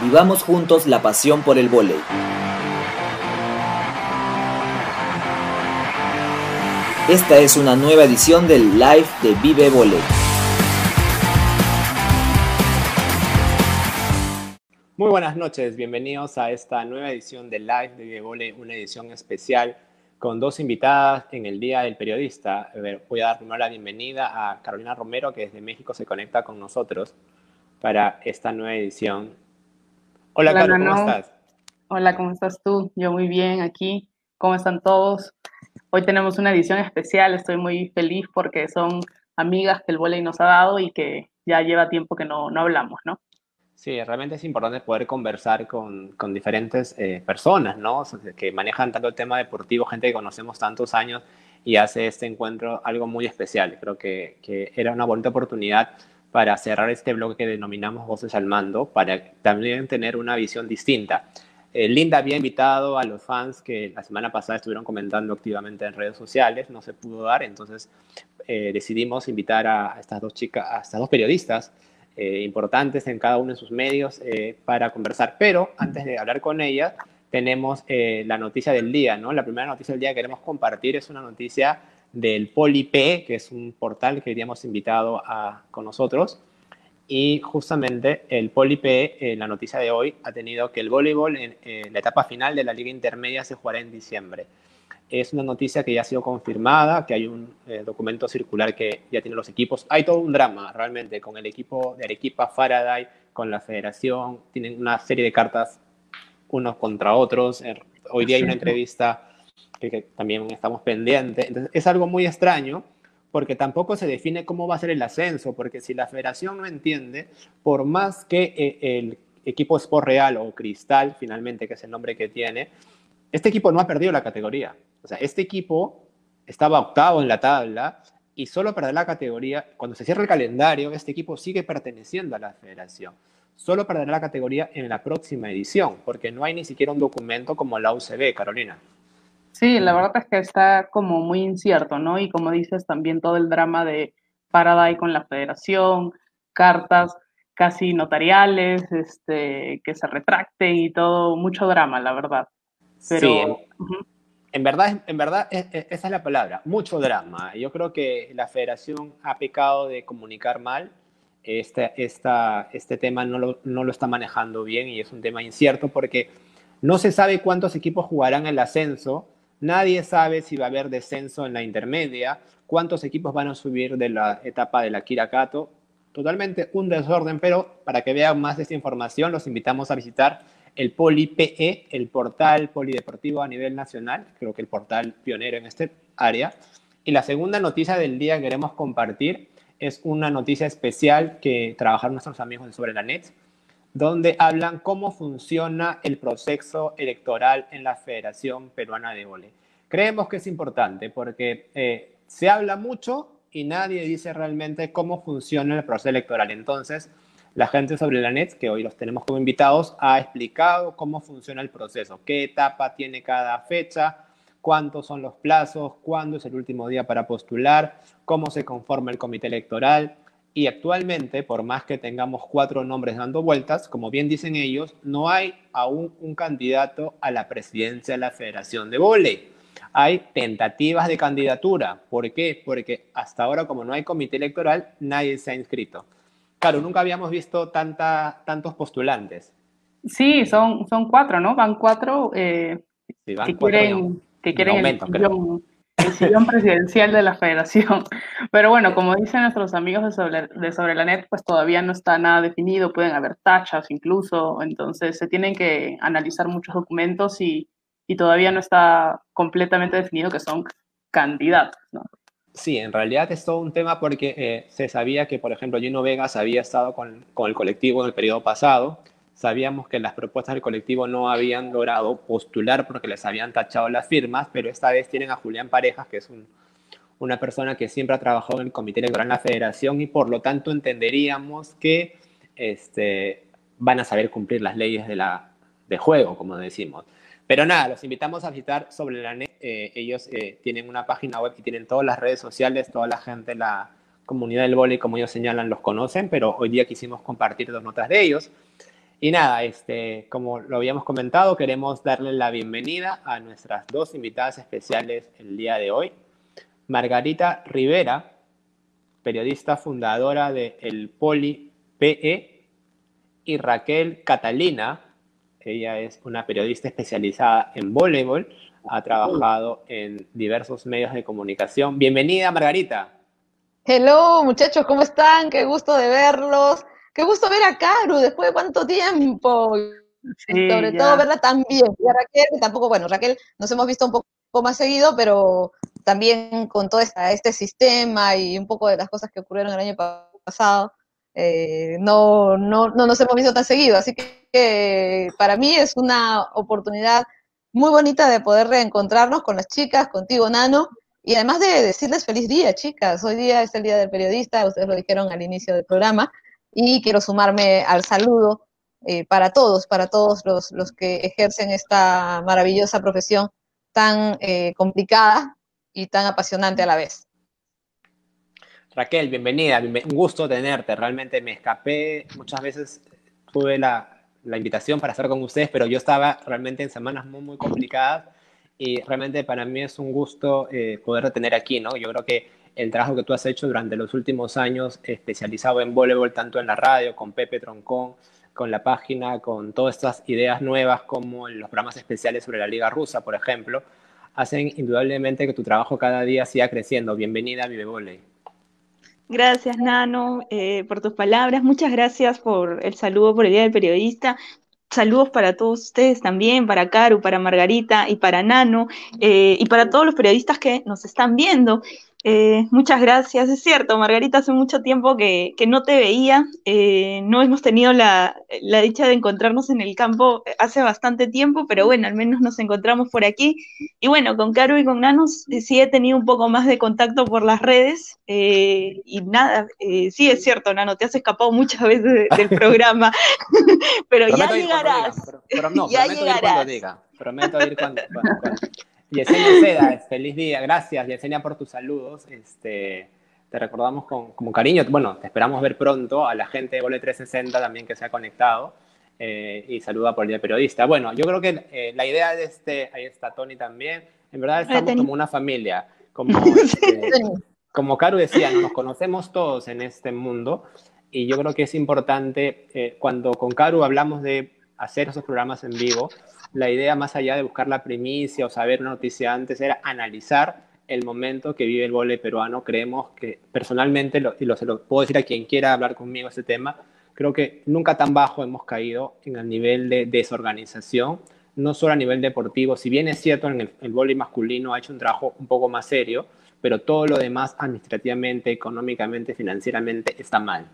Vivamos juntos la pasión por el vóley. Esta es una nueva edición del Live de Vive Voley. Muy buenas noches, bienvenidos a esta nueva edición del Live de Vive Voley, una edición especial con dos invitadas en el Día del Periodista. Voy a dar primero la bienvenida a Carolina Romero, que desde México se conecta con nosotros para esta nueva edición. Hola, Hola ¿cómo estás? Hola, ¿cómo estás tú? Yo muy bien aquí. ¿Cómo están todos? Hoy tenemos una edición especial, estoy muy feliz porque son amigas que el volei nos ha dado y que ya lleva tiempo que no, no hablamos, ¿no? Sí, realmente es importante poder conversar con, con diferentes eh, personas, ¿no? que manejan tanto el tema deportivo, gente que conocemos tantos años y hace este encuentro algo muy especial. Creo que, que era una bonita oportunidad para cerrar este blog que denominamos Voces al Mando, para también tener una visión distinta. Eh, Linda había invitado a los fans que la semana pasada estuvieron comentando activamente en redes sociales, no se pudo dar, entonces eh, decidimos invitar a, estas dos chicas, a estas dos periodistas eh, importantes en cada uno de sus medios para conversar. Pero antes de hablar con ellas, tenemos la noticia del día, ¿no? La primera noticia del día que queremos compartir es una noticia del PoliP, que es un portal que habíamos invitado a, con nosotros. Y justamente el PoliP, en la noticia de hoy, ha tenido que el voleibol en la etapa final de la liga intermedia se jugará en diciembre. Es una noticia que ya ha sido confirmada, que hay un eh, documento circular que ya tiene los equipos. Hay todo un drama realmente con el equipo de Arequipa, Faraday, con la federación. Tienen una serie de cartas unos contra otros. Er, hoy día hay una entrevista que, también estamos pendientes. Entonces, es algo muy extraño porque tampoco se define cómo va a ser el ascenso, porque si la federación no entiende, por más que eh, el equipo Sport Real o Cristal, finalmente, que es el nombre que tiene, este equipo no ha perdido la categoría. O sea, este equipo estaba octavo en la tabla y solo perder la categoría, cuando se cierra el calendario, este equipo sigue perteneciendo a la federación. Solo perderá la categoría en la próxima edición, porque no hay ni siquiera un documento como la UCB, Carolina. Sí, la verdad es que está como muy incierto, ¿no? Y como dices, también todo el drama de Paraday con la federación, cartas casi notariales, este, que se retracten y todo, mucho drama, la verdad. sí, en, verdad, en verdad esa es la palabra, mucho drama. Yo creo que la federación ha pecado de comunicar mal. Este, esta, este tema no lo, no lo está manejando bien y es un tema incierto porque no se sabe cuántos equipos jugarán el ascenso Nadie sabe si va a haber descenso en la intermedia, cuántos equipos van a subir de la etapa de la Kirakato. Totalmente un desorden, pero para que vean más de esta información, los invitamos a visitar el PoliPE, el portal polideportivo a nivel nacional, creo que el portal pionero en este área. Y la segunda noticia del día que queremos compartir es una noticia especial que trabajaron nuestros amigos de Sobre la Net donde hablan cómo funciona el proceso electoral en la Federación Peruana de Vole. Creemos que es importante porque eh, se habla mucho y nadie dice realmente cómo funciona el proceso electoral. Entonces, la gente sobre la NET, que hoy los tenemos como invitados, ha explicado cómo funciona el proceso, qué etapa tiene cada fecha, cuántos son los plazos, cuándo es el último día para postular, cómo se conforma el comité electoral, y actualmente, por más que tengamos cuatro nombres dando vueltas, como bien dicen ellos, no hay aún un candidato a la presidencia de la Federación de Voley. Hay tentativas de candidatura. ¿Por qué? Porque hasta ahora, como no hay comité electoral, nadie se ha inscrito. Claro, nunca habíamos visto tanta, tantos postulantes. Sí, son, son cuatro, ¿no? Van cuatro, eh, que, quieren, que quieren el sillón presidencial de la federación. Pero bueno, como dicen nuestros amigos de sobre, de sobre la net, pues todavía no está nada definido, pueden haber tachas incluso, entonces se tienen que analizar muchos documentos y, y todavía no está completamente definido que son candidatos. Sí, en realidad es todo un tema porque eh, se sabía que, por ejemplo, Gino Vegas había estado con, con el colectivo en el periodo pasado, Sabíamos que las propuestas del colectivo no habían logrado postular porque les habían tachado las firmas, pero esta vez tienen a Julián Parejas, que es una persona que siempre ha trabajado en el comité electoral en la federación y por lo tanto entenderíamos que este, van a saber cumplir las leyes de, la, de juego, como decimos. Pero nada, los invitamos a visitar sobre la net. Eh, ellos eh, tienen una página web y tienen todas las redes sociales, toda la gente, la comunidad del vóley, como ellos señalan, los conocen, pero hoy día quisimos compartir dos notas de ellos. Y nada, este, como lo habíamos comentado, queremos darle la bienvenida a nuestras dos invitadas especiales el día de hoy. Margarita Rivera, periodista fundadora de El Poli PE, y Raquel Catalina, ella es una periodista especializada en voleibol, ha trabajado en diversos medios de comunicación. Bienvenida, Margarita. Hello, muchachos, ¿cómo están? Qué gusto de verlos. Qué gusto ver a Caru después de cuánto tiempo. Sobre todo verla tan bien. Y a Raquel, que tampoco, bueno, Raquel nos hemos visto un poco más seguido, pero también con todo este sistema y un poco de las cosas que ocurrieron el año pasado, eh, no, no, no nos hemos visto tan seguido. Así que para mí es una oportunidad muy bonita de poder reencontrarnos con las chicas, contigo, Nano, y además de decirles feliz día, chicas. Hoy día es el Día del Periodista, ustedes lo dijeron al inicio del programa y quiero sumarme al saludo eh, para todos, para todos los, los, que ejercen esta maravillosa profesión tan eh, complicada y tan apasionante a la vez. Raquel, bienvenida, un gusto tenerte. Realmente me escapé, muchas veces tuve la, la invitación para estar con ustedes, pero yo estaba realmente en semanas muy, muy complicadas y realmente para mí es un gusto eh, poder tener aquí, ¿no? Yo creo que el trabajo que tú has hecho durante los últimos años, especializado en voleibol, tanto en la radio, con Pepe Troncón, con la página, con todas estas ideas nuevas, como los programas especiales sobre la Liga Rusa, por ejemplo, hacen indudablemente que tu trabajo cada día siga creciendo. Bienvenida a Vive. Gracias, Nano, eh, por tus palabras. Muchas gracias por el saludo por el Día del Periodista. Saludos para todos ustedes también, para Caru, para Margarita y para Nano, eh, y para todos los periodistas que nos están viendo. Eh, muchas gracias. Es cierto, Margarita, hace mucho tiempo que, no te veía. Eh, no hemos tenido la, dicha de encontrarnos en el campo hace bastante tiempo, pero bueno, al menos nos encontramos por aquí. Y bueno, con Caro y con Nanos eh, sí he tenido un poco más de contacto por las redes. y nada, sí es cierto, Nano, te has escapado muchas veces del programa, pero ya llegarás. pero, no, ya prometo ir cuando diga. Prometo ir cuando, Yesenia Seda, feliz día, gracias Yesenia por tus saludos. Este, te recordamos con, cariño, bueno, te esperamos ver pronto a la gente de Vole 360 también que se ha conectado eh, y saluda por el Día Periodista. Bueno, yo creo que eh, la idea de este, ahí está Tony también, en verdad estamos como una familia, como, este, como Caro decía, nos conocemos todos en este mundo y yo creo que es importante, eh, cuando con Caro hablamos de hacer esos programas en vivo, la idea más allá de buscar la primicia o saber una noticia antes era analizar el momento que vive el vole peruano. Creemos que personalmente, y lo, se lo puedo decir a quien quiera hablar conmigo este tema, creo que nunca tan bajo hemos caído en el nivel de desorganización, no solo a nivel deportivo, si bien es cierto el, el masculino ha hecho un trabajo un poco más serio, pero todo lo demás administrativamente, económicamente, financieramente está mal.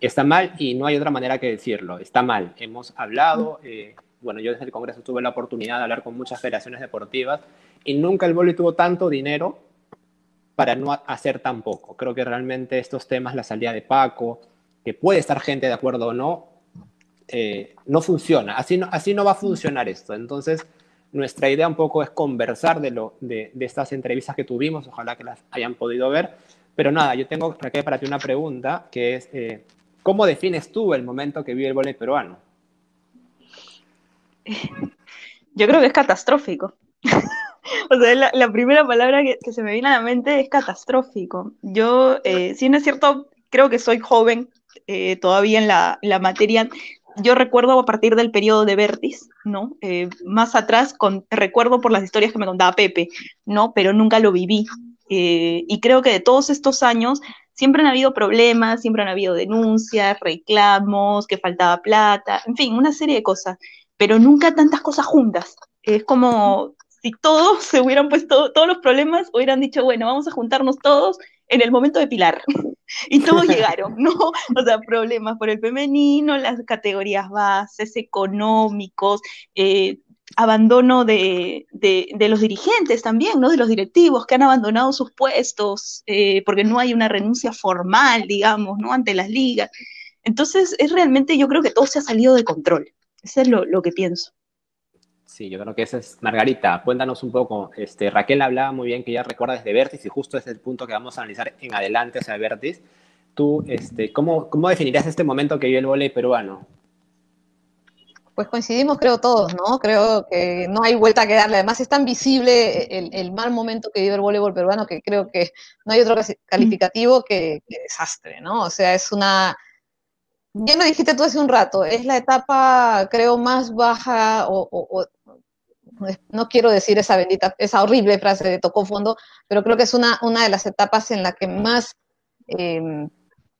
Está mal y no hay otra manera que decirlo, está mal. Hemos hablado, eh, bueno, yo desde el Congreso tuve la oportunidad de hablar con muchas federaciones deportivas y nunca el voleibol tuvo tanto dinero para no hacer tan poco. Creo que realmente estos temas, la salida de Paco, que puede estar gente de acuerdo o no, eh, no funciona. Así no, así no va a funcionar esto. Entonces, nuestra idea un poco es conversar de, lo, de, estas entrevistas que tuvimos, ojalá que las hayan podido ver. Pero nada, yo tengo, Raquel, para ti una pregunta, que es, eh, ¿cómo defines tú el momento que vive el voleibol peruano? yo creo que es catastrófico. o sea, la, primera palabra que, se me viene a la mente es catastrófico. Yo, eh, si no es cierto, creo que soy joven eh, todavía en la, la, materia. Yo recuerdo a partir del periodo de Vertis, ¿no? Eh, más atrás, recuerdo por las historias que me contaba Pepe, ¿no? Pero nunca lo viví. y creo que de todos estos años siempre han habido problemas, siempre han habido denuncias, reclamos, que faltaba plata, en fin, una serie de cosas pero nunca tantas cosas juntas. Es como si todos se hubieran puesto, todos los problemas hubieran dicho, bueno, vamos a juntarnos todos en el momento de Pilar. y todos llegaron, ¿no? O sea, problemas por el femenino, las categorías bases, económicos, eh, abandono de, los dirigentes también, ¿no? De los directivos que han abandonado sus puestos eh, porque no hay una renuncia formal, digamos, ¿no? Ante las ligas. Entonces, es realmente, yo creo que todo se ha salido de control. Eso es lo, que pienso. Sí, yo creo que esa es Margarita. Cuéntanos un poco. Este, Raquel hablaba muy bien que ella recuerda desde Vertis y justo es el punto que vamos a analizar en adelante, o sea, Vertis. Tú, este, ¿cómo, ¿cómo definirías este momento que vive el voleibol peruano? Pues coincidimos, creo todos, ¿no? Creo que no hay vuelta que darle. Además, es tan visible el, mal momento que vive el voleibol peruano que creo que no hay otro calificativo que, desastre, ¿no? O sea, es una. Ya lo dijiste tú hace un rato, es la etapa, creo, más baja, o, no quiero decir esa bendita, esa horrible frase de tocó fondo, pero creo que es una, una de las etapas en la que más. Em,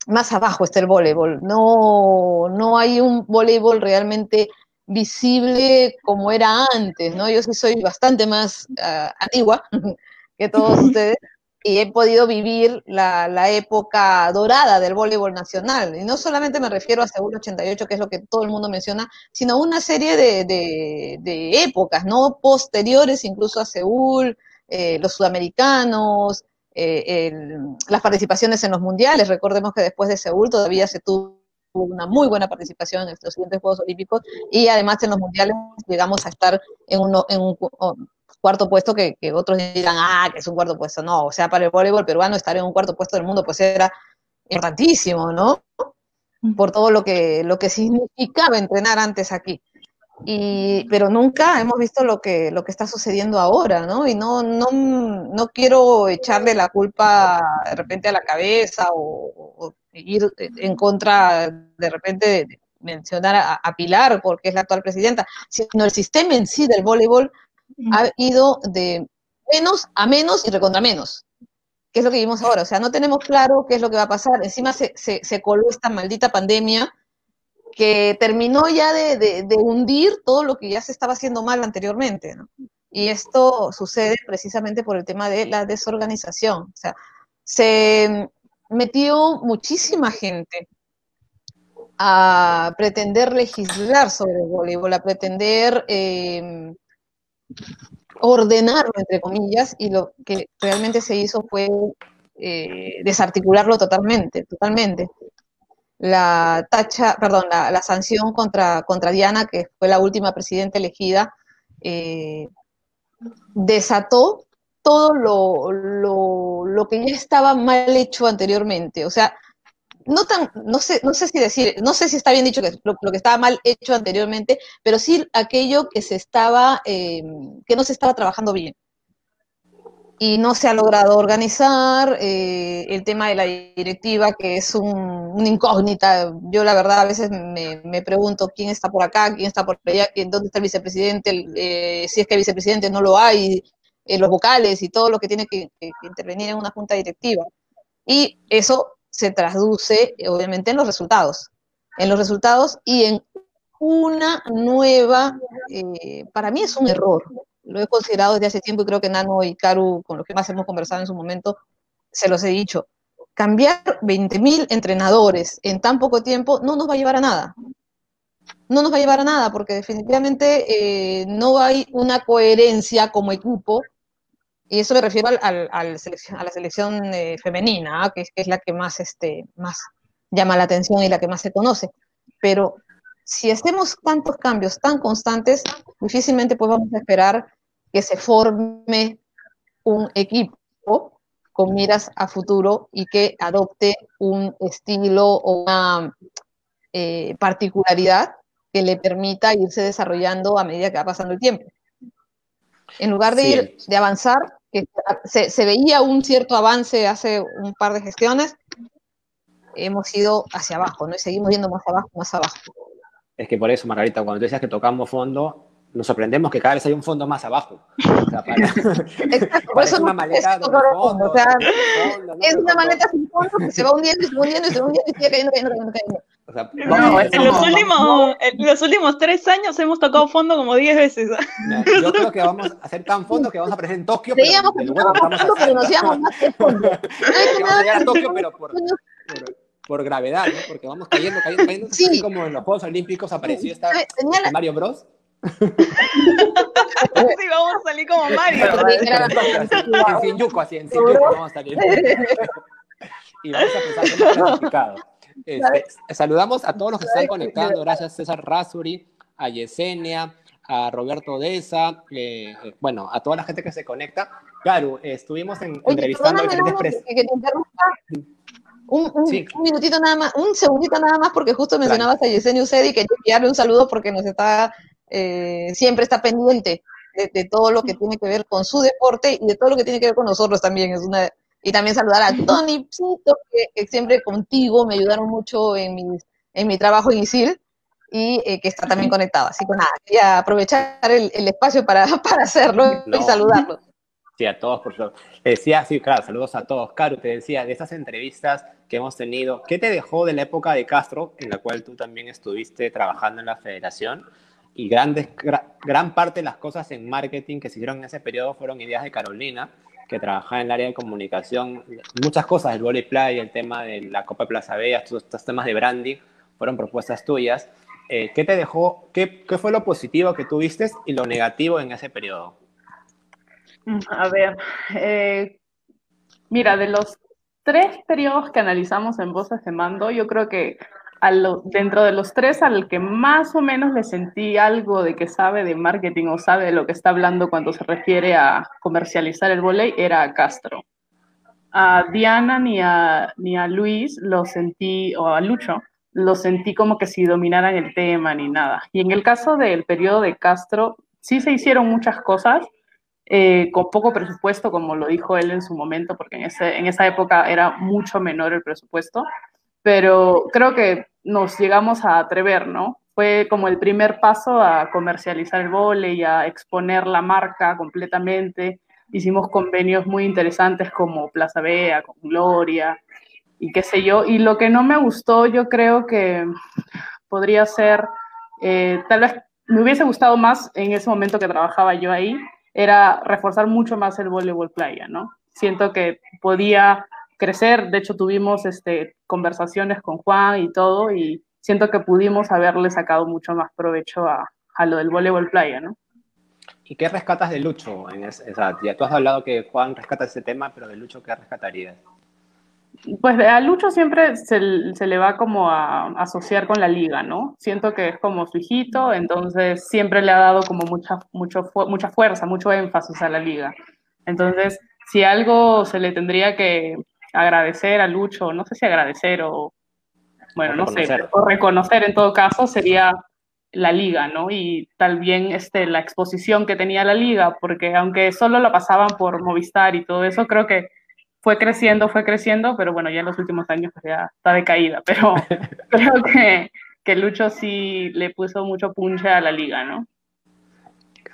más abajo está el voleibol. No, no hay un voleibol realmente visible como era antes, ¿no? Yo sí soy bastante más ah, antigua que todos ustedes y he podido vivir la, la, época dorada del voleibol nacional. Y no solamente me refiero a Seúl 88, que es lo que todo el mundo menciona, sino una serie de, de, épocas, ¿no? Posteriores incluso a Seúl, eh, los sudamericanos, eh, las participaciones en los mundiales. Recordemos que después de Seúl todavía se tuvo una muy buena participación en los siguientes Juegos Olímpicos y además en los mundiales llegamos a estar en, uno, en un cuarto puesto que, otros dirán, ah, que es un cuarto puesto. No, o sea, para el voleibol peruano estar en un cuarto puesto del mundo pues era importantísimo, ¿no? Por todo lo que, lo que significaba entrenar antes aquí. Y, pero nunca hemos visto lo que, lo que está sucediendo ahora, ¿no? Y no, no, no quiero echarle la culpa de repente a la cabeza o ir en contra de repente de mencionar a, Pilar porque es la actual presidenta, sino el sistema en sí del voleibol ha ido de menos a menos y recontra menos, que es lo que vimos ahora. O sea, no tenemos claro qué es lo que va a pasar. Encima se, se, coló esta maldita pandemia que terminó ya de, de, hundir todo lo que ya se estaba haciendo mal anteriormente. Y esto sucede precisamente por el tema de la desorganización. O sea, se metió muchísima gente a pretender legislar sobre el voleibol, a pretender em, ordenarlo, entre comillas, y lo que realmente se hizo fue eh, desarticularlo totalmente, totalmente. La tacha, perdón, la, sanción contra, contra Diana, que fue la última presidenta elegida, eh, desató todo lo, lo, que ya estaba mal hecho anteriormente. O sea, no tan, no sé, no sé si decir, no sé si está bien dicho que lo, que estaba mal hecho anteriormente, pero sí aquello que se estaba, em, que no se estaba trabajando bien. Y no se ha logrado organizar eh, el tema de la directiva, que es un, una incógnita. Yo la verdad a veces me, pregunto quién está por acá, quién está por allá, quién, dónde está el vicepresidente, eh, si es que el vicepresidente no lo hay, eh, los vocales y todo lo que tiene que, intervenir en una junta directiva. Y eso se traduce, obviamente, en los resultados. En los resultados y en una nueva, eh, para mí es un error. Lo he considerado desde hace tiempo y creo que Nano y Karu, con los que más hemos conversado en su momento, se los he dicho. Cambiar 20.000 entrenadores en tan poco tiempo no nos va a llevar a nada no nos va a llevar a nada, porque definitivamente eh, no hay una coherencia como equipo, y eso me refiero al, al, selección, a la selección eh, femenina, que, es la que más, este, más llama la atención y la que más se conoce. Pero si hacemos tantos cambios tan constantes, difícilmente podemos esperar que se forme un equipo con miras a futuro y que adopte un estilo o una eh, particularidad que le permita irse desarrollando a medida que va pasando el tiempo. En lugar de ir, de avanzar, que se, veía un cierto avance hace un par de gestiones, hemos ido hacia abajo, ¿no? Y seguimos yendo más abajo, más abajo. Es que por eso, Margarita, cuando tú decías que tocamos fondo, nos sorprendemos que cada vez hay un fondo más abajo. O sea, es una maleta de fondo, o sea, es una maleta sin fondo que se va hundiendo y se va hundiendo y se va hundiendo y sigue cayendo, cayendo, cayendo, cayendo. O sea, en, los últimos, en los últimos tres años hemos tocado fondo como diez veces. Yo creo que vamos a hacer tan fondo que vamos a aparecer en Tokio. Veíamos que tocábamos fondo, pero nos íbamos más que fondo. vamos a llegar a Tokio, pero por, por, gravedad, ¿no? Porque vamos cayendo, cayendo, cayendo. Sí. Así como en los Juegos Olímpicos apareció esta Mario Bros. sí, vamos a salir como Mario. En Yuko, así, en Yuko vamos a salir. Y vamos a empezar con el clasificado. Este, saludamos a todos los que están conectando, gracias César Rasuri, a Yesenia, a Roberto Deza, eh, eh, bueno, a toda la gente que se conecta. Claro, estuvimos en, entrevistando a diferentes Un, minutito nada más, un segundito nada más, porque justo mencionabas a Yesenia Ucedi, que enviarle un saludo porque nos está, eh, siempre está pendiente de, todo lo que tiene que ver con su deporte y de todo lo que tiene que ver con nosotros también. Es una, y también saludar a Tony que, siempre contigo me ayudaron mucho en mi, en mi trabajo en ISIL y eh, que está también conectado. Así que nada, quería aprovechar el, espacio para, para hacerlo y saludarlo. Sí, a todos, por favor. decía, sí, claro, saludos a todos. Caro, te decía, de esas entrevistas que hemos tenido, ¿qué te dejó de la época de Castro, en la cual tú también estuviste trabajando en la federación? Y grandes, gran parte de las cosas en marketing que se hicieron en ese periodo fueron ideas de Carolina, que trabajaba en el área de comunicación. Muchas cosas, el volley play, el tema de la Copa Plaza Bella, todos estos temas de branding, fueron propuestas tuyas. Eh, ¿Qué te dejó, qué, qué fue lo positivo que tuviste y lo negativo en ese periodo? Mm, a ver, eh, mira, de los tres periodos que analizamos en Voces de Mando, yo creo que dentro de los tres, al que más o menos le sentí algo de que sabe de marketing o sabe de lo que está hablando cuando se refiere a comercializar el volei, era Castro. A Diana ni a, ni a Luis lo sentí, o a Lucho, lo sentí como que si dominaran el tema ni nada. Y en el caso del periodo de Castro, sí se hicieron muchas cosas, eh, con poco presupuesto, como lo dijo él en su momento, porque en, ese, en esa época era mucho menor el presupuesto, pero creo que nos llegamos a atrever, ¿no? Fue como el primer paso a comercializar el vole y a exponer la marca completamente. Hicimos convenios muy interesantes como Plaza Bea, con Gloria y qué sé yo. Y lo que no me gustó, yo creo que podría ser, eh, tal vez me hubiese gustado más en ese momento que trabajaba yo ahí, era reforzar mucho más el voleibol playa, ¿no? Siento que podía crecer, de hecho tuvimos este, conversaciones con Juan y todo, y siento que pudimos haberle sacado mucho más provecho a, a lo del voleibol playa, ¿no? ¿Y qué rescatas de Lucho? En ese, ya tú has hablado que Juan rescata ese tema, pero de Lucho, ¿qué rescatarías? Pues a Lucho siempre se, le va como a, asociar con la liga, ¿no? Siento que es como su hijito, entonces siempre le ha dado como mucha, mucho, mucha fuerza, mucho énfasis a la liga. Entonces, si algo se le tendría que agradecer a Lucho, no sé si agradecer o, bueno, no sé, o reconocer en todo caso, sería la liga, ¿no? Y también este, la exposición que tenía la liga, porque aunque solo la pasaban por Movistar y todo eso, creo que fue creciendo, fue creciendo, pero bueno, ya en los últimos años pues, ya está decaída, pero creo que, que Lucho sí le puso mucho punche a la liga, ¿no?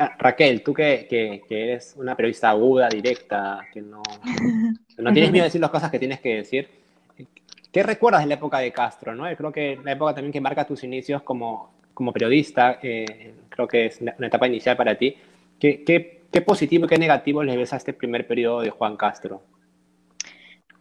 Ah, Raquel, tú que, que, eres una periodista aguda, directa, que no, no tienes miedo de decir las cosas que tienes que decir, ¿qué recuerdas de la época de Castro? ¿no? Creo que la época también que marca tus inicios como, como periodista, eh, creo que es una etapa inicial para ti. ¿Qué, qué, qué positivo y qué negativo le ves a este primer periodo de Juan Castro?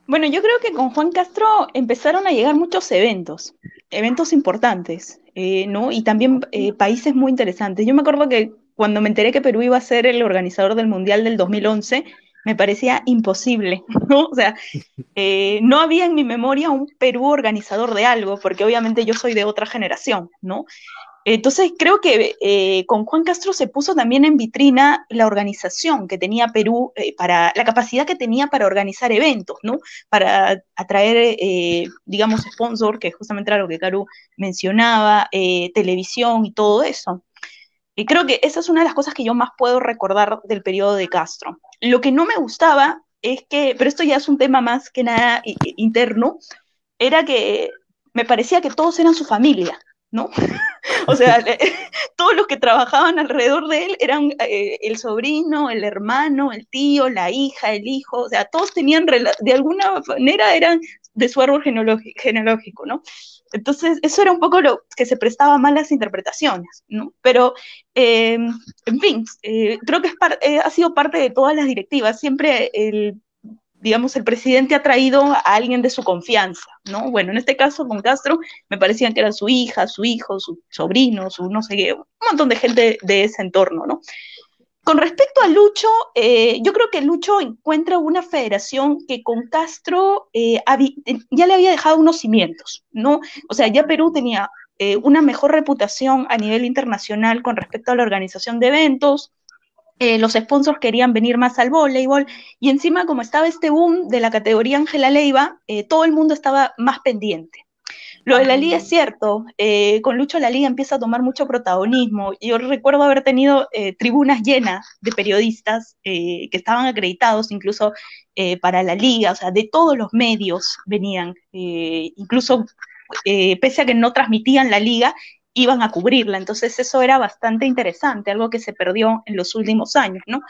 Bueno, yo creo que con Juan Castro empezaron a llegar muchos eventos, eventos importantes, eh, ¿no? Y también eh, países muy interesantes. Yo me acuerdo que cuando me enteré que Perú iba a ser el organizador del Mundial del 2011, me parecía imposible, ¿no? O sea, eh, no había en mi memoria un Perú organizador de algo, porque obviamente yo soy de otra generación, ¿no? Entonces creo que eh, con Juan Castro se puso también en vitrina la organización que tenía Perú, eh, para la capacidad que tenía para organizar eventos, ¿no? Para atraer, eh, digamos, sponsor, que justamente era lo que Caru mencionaba, televisión y todo eso. Y creo que esa es una de las cosas que yo más puedo recordar del periodo de Castro. Lo que no me gustaba es que, pero esto ya es un tema más que nada interno, era que me parecía que todos eran su familia, ¿no? o sea, todos los que trabajaban alrededor de él eran eh, el sobrino, el hermano, el tío, la hija, el hijo, o sea, todos tenían, de alguna manera eran de su árbol genealógico, ¿no? Entonces, eso era un poco lo que se prestaba mal las interpretaciones, ¿no? Pero, em, en fin, eh, creo que es eh, ha sido parte de todas las directivas. Siempre el digamos, el presidente ha traído a alguien de su confianza, ¿no? Bueno, en este caso con Castro me parecían que era su hija, su hijo, su sobrino, su no sé qué, un montón de gente de ese entorno, ¿no? Con respecto a Lucho, eh, yo creo que Lucho encuentra una federación que con Castro eh, ya le había dejado unos cimientos, ¿no? O sea, ya Perú tenía eh, una mejor reputación a nivel internacional con respecto a la organización de eventos, eh, los sponsors querían venir más al voleibol y encima como estaba este boom de la categoría Ángela Leiva, eh, todo el mundo estaba más pendiente. Lo de la liga es cierto, eh, con Lucho la liga empieza a tomar mucho protagonismo. Yo recuerdo haber tenido tribunas llenas de periodistas que estaban acreditados incluso para la liga, o sea, de todos los medios venían, incluso pese a que no transmitían la liga, iban a cubrirla. Entonces eso era bastante interesante, algo que se perdió en los últimos años, ¿no?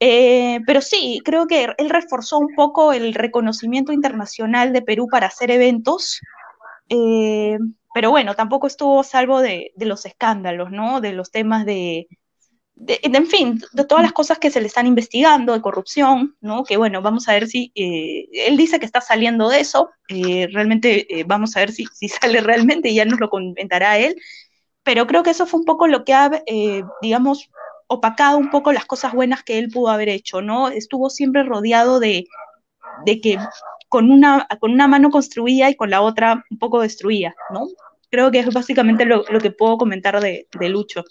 Eh, pero sí, creo que él reforzó un poco el reconocimiento internacional de Perú para hacer eventos, eh, pero bueno, tampoco estuvo salvo de, de, los escándalos, ¿no? De los temas de, en fin, de todas las cosas que se le están investigando, de corrupción, ¿no? Que bueno, vamos a ver si, eh, él dice que está saliendo de eso, eh, realmente eh, vamos a ver si, si, sale realmente y ya nos lo comentará él, pero creo que eso fue un poco lo que ha, digamos, opacado un poco las cosas buenas que él pudo haber hecho, ¿no? Estuvo siempre rodeado de, de que con una, con una mano construía y con la otra un poco destruía, ¿no? Creo que es básicamente lo, lo que puedo comentar de, de Lucho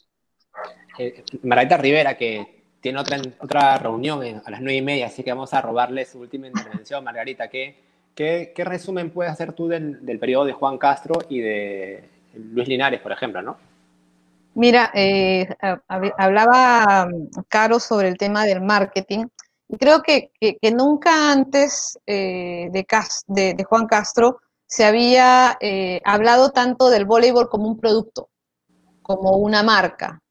eh, Margarita Rivera, que tiene otra, otra reunión a las nueve y media, así que vamos a robarle su última intervención. Margarita, ¿qué, qué, qué resumen puedes hacer tú del, del, periodo de Juan Castro y de Luis Linares, por ejemplo, no? Mira, eh, hablaba Caro sobre el tema del marketing y creo que, que, nunca antes eh, de, de, de, Juan Castro se había eh, hablado tanto del voleibol como un producto, como una marca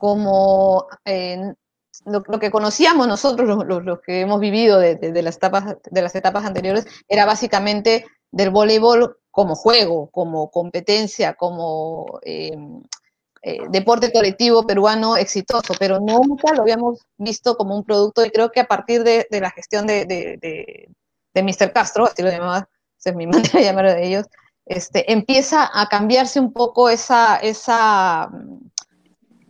como eh, lo, que conocíamos nosotros, los, que hemos vivido de, las etapas, de las etapas anteriores, era básicamente del voleibol como juego, como competencia, como eh, deporte colectivo peruano exitoso, pero nunca lo habíamos visto como un producto y creo que a partir de, la gestión de, de, Mr. Castro, así lo llamaba, es mi manera de de ellos, este, empieza a cambiarse un poco esa, esa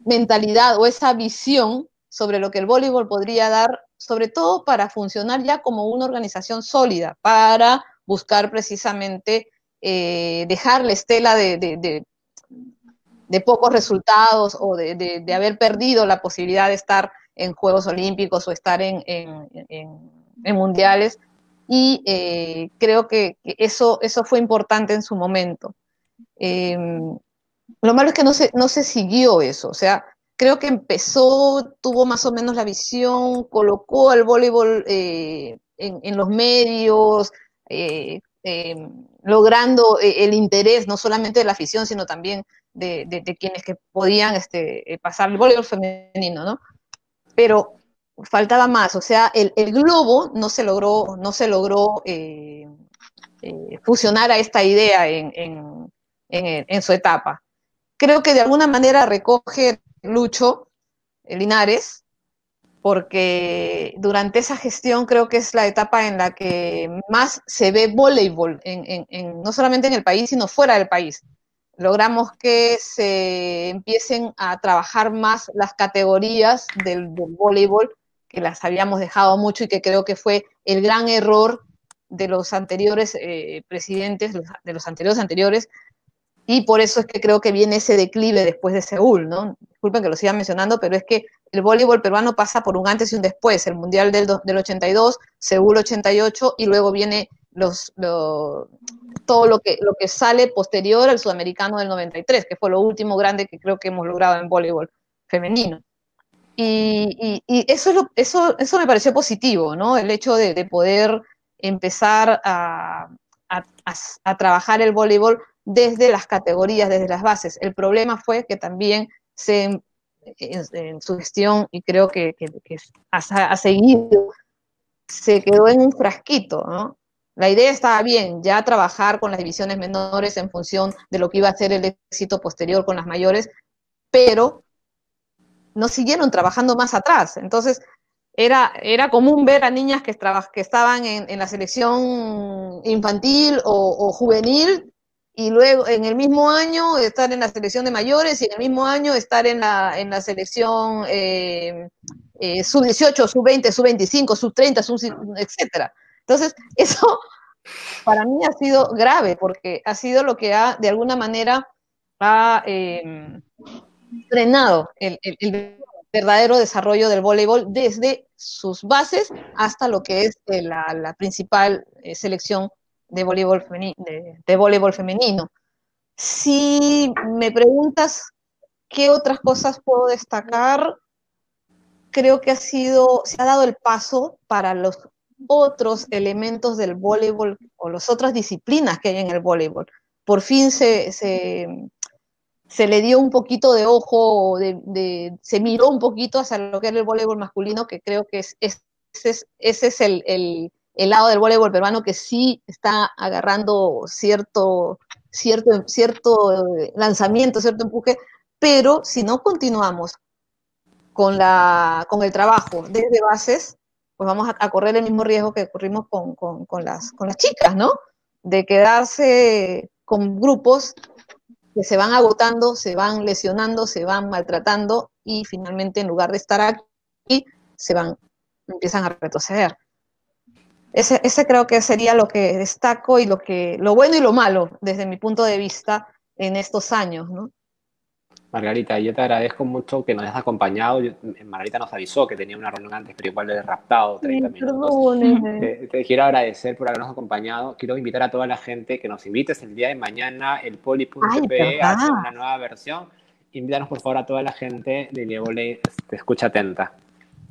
mentalidad o esa visión sobre lo que el voleibol podría dar, sobre todo para funcionar ya como una organización sólida, para buscar precisamente eh, dejar la estela de, de, pocos resultados o de, haber perdido la posibilidad de estar en Juegos Olímpicos o estar en, en, mundiales. Y eh, creo que, eso, eso fue importante en su momento. Em, lo malo es que no se, no se siguió eso, o sea, creo que empezó, tuvo más o menos la visión, colocó al voleibol eh, en, los medios, eh, eh, logrando el interés no solamente de la afición, sino también de, quienes que podían este, pasar el voleibol femenino, ¿no? Pero faltaba más, o sea, el, globo no se logró, no se logró fusionar a esta idea en su etapa creo que de alguna manera recoge Lucho Linares, porque durante esa gestión creo que es la etapa en la que más se ve voleibol, en, no solamente en el país, sino fuera del país. Logramos que se empiecen a trabajar más las categorías del, voleibol, que las habíamos dejado mucho y que creo que fue el gran error de los anteriores eh, presidentes, de los anteriores anteriores, y por eso es que creo que viene ese declive después de Seúl, ¿no? Disculpen que lo siga mencionando, pero es que el voleibol peruano pasa por un antes y un después, el Mundial del, del 82, Seúl 88, y luego viene todo lo que, sale posterior al sudamericano del 93, que fue lo último grande que creo que hemos logrado en voleibol femenino. Y, eso, me pareció positivo, ¿no? El hecho de, poder empezar a, a, trabajar el voleibol desde las categorías, desde las bases. El problema fue que también se, en, su gestión, y creo que, ha, seguido, se quedó en un frasquito, ¿no? La idea estaba bien, ya trabajar con las divisiones menores en función de lo que iba a ser el éxito posterior con las mayores, pero no siguieron trabajando más atrás. Entonces, era, era común ver a niñas que, que estaban en, la selección infantil o, juvenil y luego en el mismo año estar en la selección de mayores y en el mismo año estar en la, en la selección eh, eh, sub-18, sub-20, sub-25, sub-30, sub etcétera. Entonces, eso para mí ha sido grave porque ha sido lo que ha, de alguna manera, ha eh, frenado el, verdadero desarrollo del voleibol desde sus bases hasta lo que es eh, la, principal selección de voleibol, de voleibol femenino. Si me preguntas qué otras cosas puedo destacar, creo que ha sido, se ha dado el paso para los otros elementos del voleibol o las otras disciplinas que hay en el voleibol. Por fin se, se, le dio un poquito de ojo, de, se miró un poquito hacia lo que era el voleibol masculino, que creo que es, ese es el, lado del voleibol peruano que sí está agarrando cierto, cierto, cierto lanzamiento, cierto empuje, pero si no continuamos con, la, con el trabajo desde bases, pues vamos a, correr el mismo riesgo que corrimos con, con, las, con las chicas, ¿no? De quedarse con grupos que se van agotando, se van lesionando, se van maltratando y finalmente en lugar de estar aquí, se van, empiezan a retroceder. Ese, ese creo que sería lo que destaco y lo que, lo bueno y lo malo desde mi punto de vista en estos años, ¿no? Margarita, yo te agradezco mucho que nos hayas acompañado. Margarita nos avisó que tenía una reunión antes, pero igual le he raptado 30 minutos. Te, quiero agradecer por habernos acompañado. Quiero invitar a toda la gente que nos invites el día de mañana. El poli.pe hace una nueva versión. Invítanos, por favor, a toda la gente de Lievole. Te escucha atenta.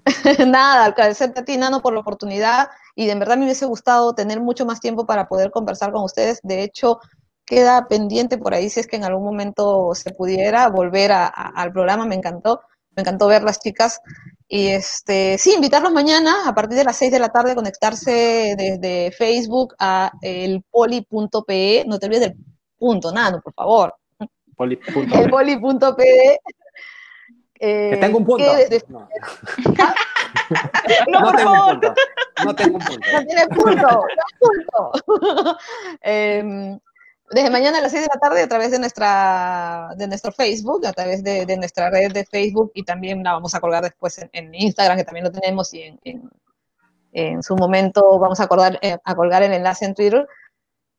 Nada, agradecerte a ti, Nano, por la oportunidad. Y de verdad me hubiese gustado tener mucho más tiempo para poder conversar con ustedes. De hecho, queda pendiente por ahí si es que en algún momento se pudiera volver al programa, me encantó, me encantó ver las chicas. Y este, sí, invitarlos mañana a partir de las 6 de la tarde, conectarse desde Facebook a el poli.pe, no te olvides del punto, nada, por favor. El poli.pe. Eh, que tengo un punto. no, no, tengo un punto. No tengo un punto. No tiene punto. No punto. eh, desde mañana a las 6 de la tarde a través de nuestra de nuestro Facebook, a través de, nuestra red de Facebook y también la vamos a colgar después en, Instagram, que también lo tenemos, y en, en, su momento vamos a, acordar, eh, a colgar el enlace en Twitter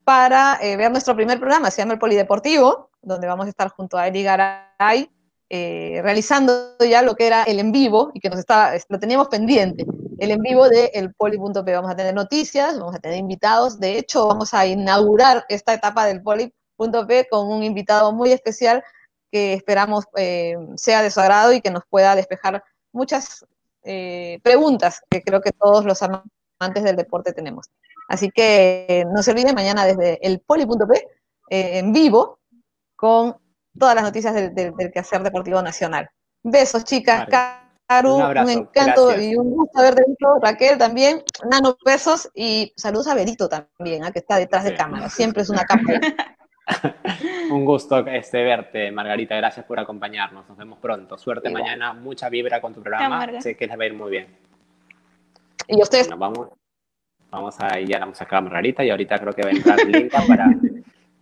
para eh, ver nuestro primer programa, se llama El Polideportivo, donde vamos a estar junto a Eli Garay eh, realizando ya lo que era el en vivo y que nos estaba, lo teníamos pendiente, el en vivo de el poli.p. Vamos a tener noticias, vamos a tener invitados. De hecho, vamos a inaugurar esta etapa del poli.p con un invitado muy especial que esperamos eh, sea de su agrado y que nos pueda despejar muchas eh, preguntas que creo que todos los amantes del deporte tenemos. Así que no se olviden mañana desde el poli.p en vivo con todas las noticias del, quehacer deportivo nacional. Besos, chicas. Caru, un, encanto y un gusto haber dentro. Raquel también. Nano, besos y saludos a Berito también, ¿ah? que está detrás de cámara. Siempre es una cámara. un gusto este, verte, Margarita. Gracias por acompañarnos. Nos vemos pronto. Suerte mañana. Mucha vibra con tu programa. sé que les va a ir muy bien. ¿Y ustedes? vamos, vamos a ir, ya vamos a Margarita y ahorita creo que va a entrar Linda para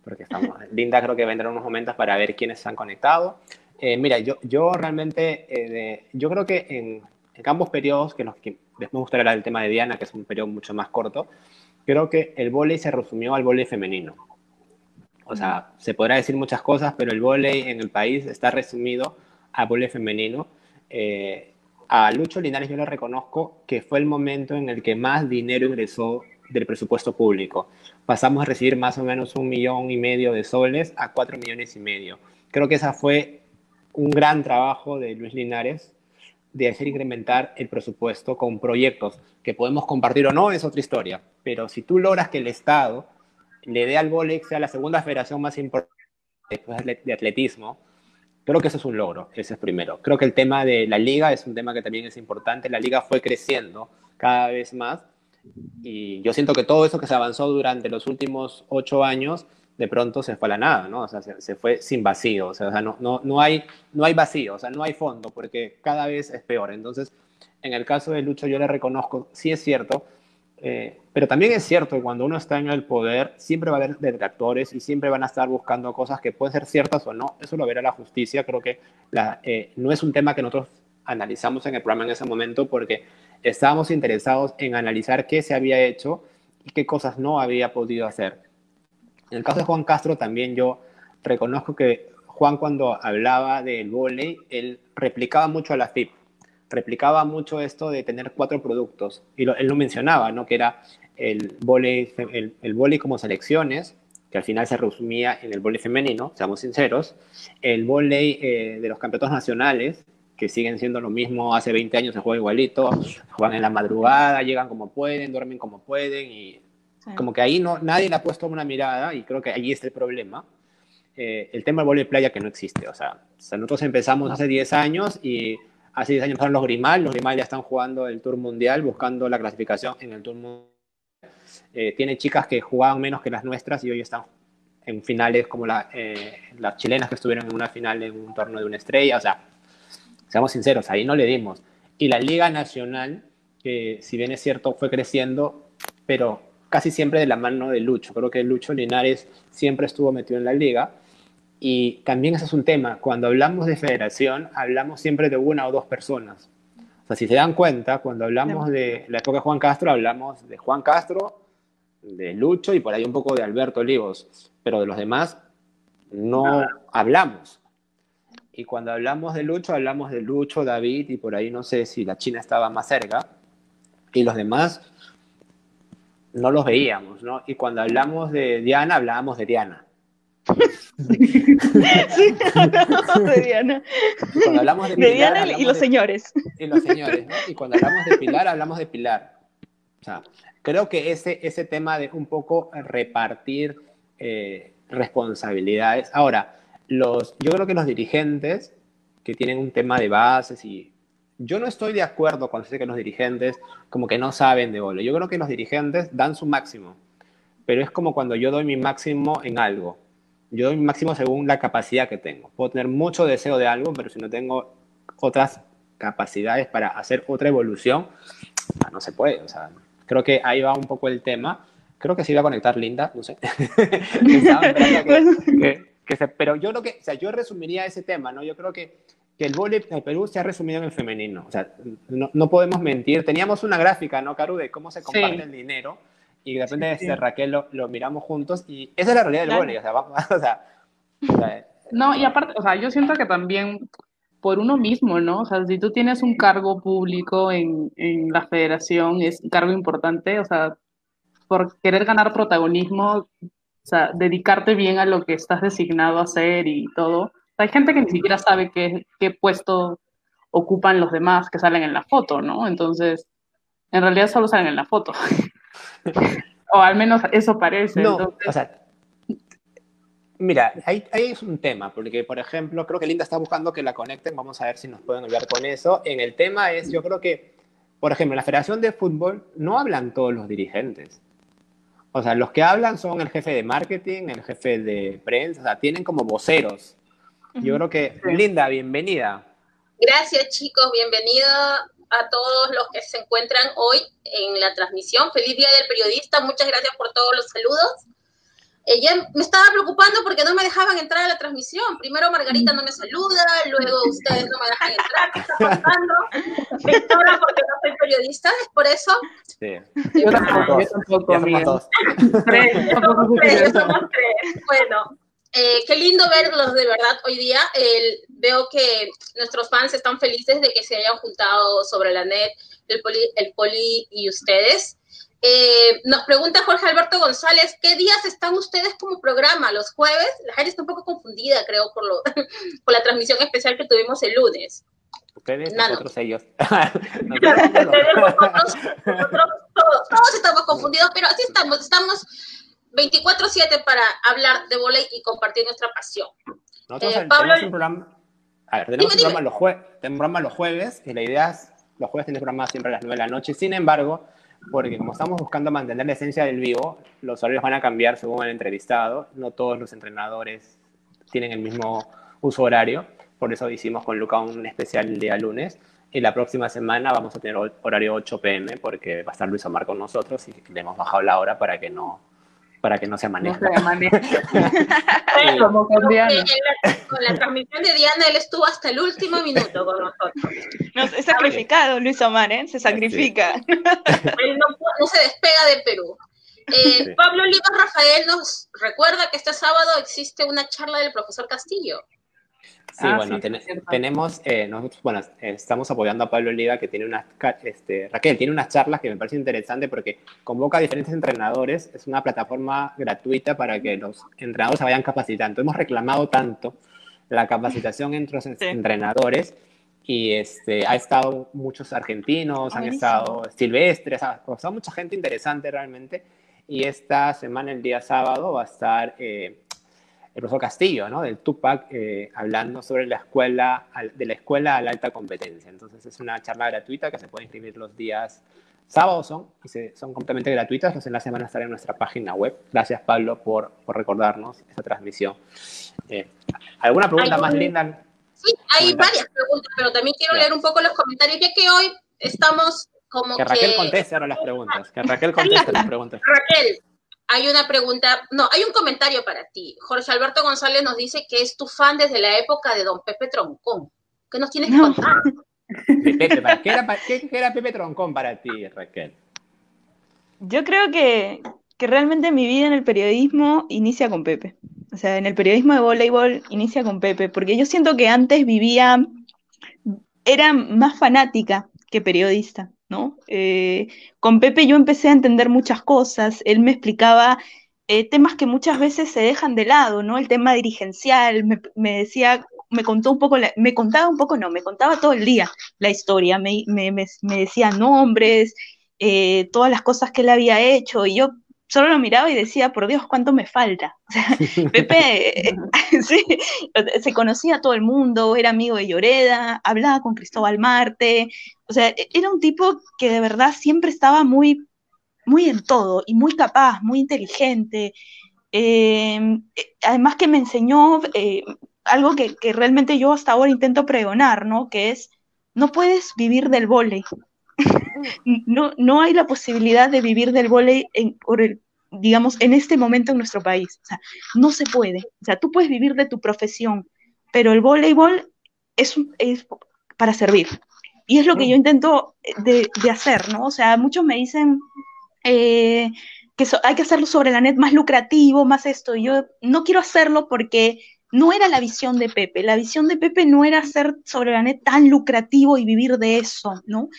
porque estamos, Linda creo que vendrá unos momentos para ver quiénes se han conectado. Eh, mira, yo, yo realmente, eh, yo creo que en, ambos periodos, que, nos, que me gustaría hablar del tema de Diana, que es un periodo mucho más corto, creo que el vóley se resumió al vóley femenino. O sea, se podrá decir muchas cosas, pero el vóley en el país está resumido al vóley femenino. Eh, a Lucho Linares yo le reconozco que fue el momento en el que más dinero ingresó del presupuesto público. Pasamos a recibir más o menos un millón y medio de soles a cuatro millones y medio. Creo que esa fue un gran trabajo de Luis Linares de hacer incrementar el presupuesto con proyectos que podemos compartir o no, es otra historia. Pero si tú logras que el Estado le dé al vóley, sea la segunda federación más importante después de atletismo, creo que eso es un logro, ese es primero. Creo que el tema de la liga es un tema que también es importante. La liga fue creciendo cada vez más y yo siento que todo eso que se avanzó durante los últimos ocho años, de pronto se fue a la nada, ¿no? O sea, se, fue sin vacío, o sea, no, no, no, hay, no hay vacío, o sea, no hay fondo, porque cada vez es peor. Entonces, en el caso de Lucho, yo le reconozco, sí es cierto, eh, pero también es cierto que cuando uno está en el poder, siempre va a haber detractores y siempre van a estar buscando cosas que pueden ser ciertas o no. Eso lo verá la justicia. Creo que la, eh, no es un tema que nosotros analizamos en el programa en ese momento porque estábamos interesados en analizar qué se había hecho y qué cosas no había podido hacer. En el caso de Juan Castro también yo reconozco que Juan cuando hablaba del volei, él replicaba mucho a la FIP. replicaba mucho esto de tener cuatro productos. Y él lo mencionaba, ¿no? Que era el volei, el, el como selecciones, que al final se resumía en el volei femenino, seamos sinceros, el volei eh, de los campeonatos nacionales, que siguen siendo lo mismo, hace 20 años se juega igualito, juegan en la madrugada, llegan como pueden, duermen como pueden, y como que ahí no, nadie le ha puesto una mirada, y creo que ahí está el problema, eh, el tema del volei playa que no existe, o sea, nosotros empezamos hace 10 años y hace 10 años pasaron los Grimal, los Grimal ya están jugando el Tour Mundial, buscando la clasificación en el Tour Mundial eh, tiene chicas que jugaban menos que las nuestras y hoy están en finales como eh, las chilenas que estuvieron en una final en un torneo de una estrella. O sea, seamos sinceros, ahí no le dimos. Y la Liga Nacional, que si bien es cierto, fue creciendo, pero casi siempre de la mano de Lucho. Creo que Lucho Linares siempre estuvo metido en la liga. Y también ese es un tema. Cuando hablamos de federación, hablamos siempre de una o dos personas. O sea, si se dan cuenta, cuando hablamos de la época de Juan Castro, hablamos de Juan Castro, de Lucho y por ahí un poco de Alberto Olivos, pero de los demás no hablamos. Y cuando hablamos de Lucho, hablamos de Lucho, David y por ahí no sé si la China estaba más cerca. Y los demás no los veíamos, ¿no? Y cuando hablamos de Diana, hablábamos de Diana. sí, hablamos de Diana. Cuando hablamos de, Diana y los señores. Y los señores, ¿no? Y cuando hablamos de Pilar, hablamos de Pilar. O sea, creo que ese, ese tema de un poco repartir eh, responsabilidades. Ahora, los, yo creo que los dirigentes que tienen un tema de bases y yo no estoy de acuerdo cuando se dice que los dirigentes como que no saben de bola. Yo creo que los dirigentes dan su máximo, pero es como cuando yo doy mi máximo en algo. Yo doy mi máximo según la capacidad que tengo. Puedo tener mucho deseo de algo, pero si no tengo otras capacidades para hacer otra evolución, no se puede. O sea, Creo que ahí va un poco el tema. Creo que se iba a conectar Linda, no sé. pero yo creo que, o sea, yo resumiría ese tema, ¿no? Yo creo que, que el vóley en Perú se ha resumido en el femenino. O sea, no, no podemos mentir. Teníamos una gráfica, ¿no, Caru, de cómo se comparte el dinero y de repente sí, Raquel lo, lo, miramos juntos y esa es la realidad del vóley. O sea, o sea, o sea, no, y aparte, o sea, yo siento que también por uno mismo, ¿no? O sea, si tú tienes un cargo público en, en la federación, es un cargo importante, o sea, por querer ganar protagonismo, o sea, dedicarte bien a lo que estás designado a hacer y todo. hay gente que ni siquiera sabe qué, qué puesto ocupan los demás que salen en la foto, ¿no? Entonces, en realidad solo salen en la foto. o al menos eso parece. No, o sea, Mira, ahí, es un tema, porque por ejemplo, creo que Linda está buscando que la conecten, vamos a ver si nos pueden ayudar con eso. En el tema es, yo creo que, por ejemplo, en la Federación de Fútbol no hablan todos los dirigentes. O sea, los que hablan son el jefe de marketing, el jefe de prensa, o sea, tienen como voceros. Yo creo que, Linda, bienvenida. Gracias chicos, bienvenido a todos los que se encuentran hoy en la transmisión. Feliz Día del Periodista, muchas gracias por todos los saludos. Ella me estaba preocupando porque no me dejaban entrar a la transmisión. Primero Margarita no me saluda, luego ustedes no me dejan entrar. ¿Qué está pasando? Victoria, porque no soy periodista, ¿es por eso? Sí. Yo tampoco, yo tampoco, somos tres. somos tres. Bueno, eh, qué lindo verlos de verdad hoy día. El, veo que nuestros fans están felices de que se hayan juntado sobre la net, el poli, el poli y ustedes. Eh, nos pregunta Jorge Alberto González, ¿qué días están ustedes como programa? ¿Los jueves? La gente está un poco confundida, creo, por, lo, por la transmisión especial que tuvimos el lunes. Ustedes, nosotros, ellos. nosotros, nosotros, todos, todos estamos confundidos, pero así estamos, estamos 24-7 para hablar de volei y compartir nuestra pasión. Nosotros eh, Pablo, tenemos un programa, a ver, tenemos dime, un programa, Los jue, tenemos un programa los jueves, y la idea es, los jueves tenemos programa siempre a las 9 de la noche, sin embargo, porque como estamos buscando mantener la esencia del vivo, los horarios van a cambiar según el entrevistado. No todos los entrenadores tienen el mismo uso horario, por eso hicimos con Luca un especial el día lunes. Y la próxima semana vamos a tener horario 8 pm porque va a estar Luis Omar con nosotros y le hemos bajado la hora para que no, para que no se maneje. No se maneje. sí. Como con Diana. Con la transmisión de Diana, él estuvo hasta el último minuto con nosotros. No, es sacrificado Luis Omar, ¿eh? Se sacrifica. Sí. Él no, no, se despega de Perú. Eh, sí. Pablo Olivas Rafael nos recuerda que este sábado existe una charla del profesor Castillo. Sí, ah, bueno, tenemos, eh, nosotros, bueno, estamos apoyando a Pablo Oliva, que tiene unas, este, Raquel, tiene unas charlas que me parece interesante porque convoca a diferentes entrenadores, es una plataforma gratuita para que los entrenadores se vayan capacitando. Hemos reclamado tanto la capacitación entre los entrenadores y este, ha estado muchos argentinos, han estado silvestres, ha estado mucha gente interesante realmente. Y esta semana, el día sábado, va a estar eh, el profesor Castillo, ¿no? Del Tupac, eh, hablando sobre la escuela, de la escuela a la alta competencia. Entonces es una charla gratuita que se puede inscribir los días sábados son, y son completamente gratuitas. Los enlaces van a estar en nuestra página web. Gracias, Pablo, por, por recordarnos esta transmisión. Eh, ¿Alguna pregunta más linda? Sí, hay varias preguntas, pero también quiero leer un poco los comentarios, ya que hoy estamos como que... Raquel conteste ahora las preguntas, que Raquel conteste las preguntas. Raquel, hay una pregunta, no, hay un comentario para ti. Jorge Alberto González nos dice que es tu fan desde la época de don Pepe Troncón. ¿Qué nos tienes que contar? ¿qué, era, ¿Qué era Pepe Troncón para ti, Raquel? Yo creo que, que realmente mi vida en el periodismo inicia con Pepe. O sea, en el periodismo de voleibol inicia con Pepe, porque yo siento que antes vivía, era más fanática que periodista, ¿no? Eh, con Pepe yo empecé a entender muchas cosas, él me explicaba eh, temas que muchas veces se dejan de lado, ¿no? El tema dirigencial, me, decía, me contó un poco, me contaba un poco, no, me contaba todo el día la historia, me, decía nombres, eh, todas las cosas que él había hecho, y yo solo lo miraba y decía, por Dios, ¿cuánto me falta? Pepe sí, se conocía a todo el mundo, era amigo de Lloreda, hablaba con Cristóbal Marte, o sea, e-, era un tipo que de verdad siempre estaba muy, muy en todo y muy capaz, muy inteligente. Eh, además que me enseñó eh, algo que, que, realmente yo hasta ahora intento pregonar, ¿no? Que es, no puedes vivir del vóley, no, no hay la posibilidad de vivir del vóley en, digamos, en este momento en nuestro país. O sea, no se puede. O sea, tú puedes vivir de tu profesión, pero el voleibol es, es para servir. Y es lo que yo intento de, hacer, ¿no? O sea, muchos me dicen eh, que hay que hacerlo sobre la net más lucrativo, más esto. Y yo no quiero hacerlo porque no era la visión de Pepe. La visión de Pepe no era hacer sobre la net tan lucrativo y vivir de eso, ¿no?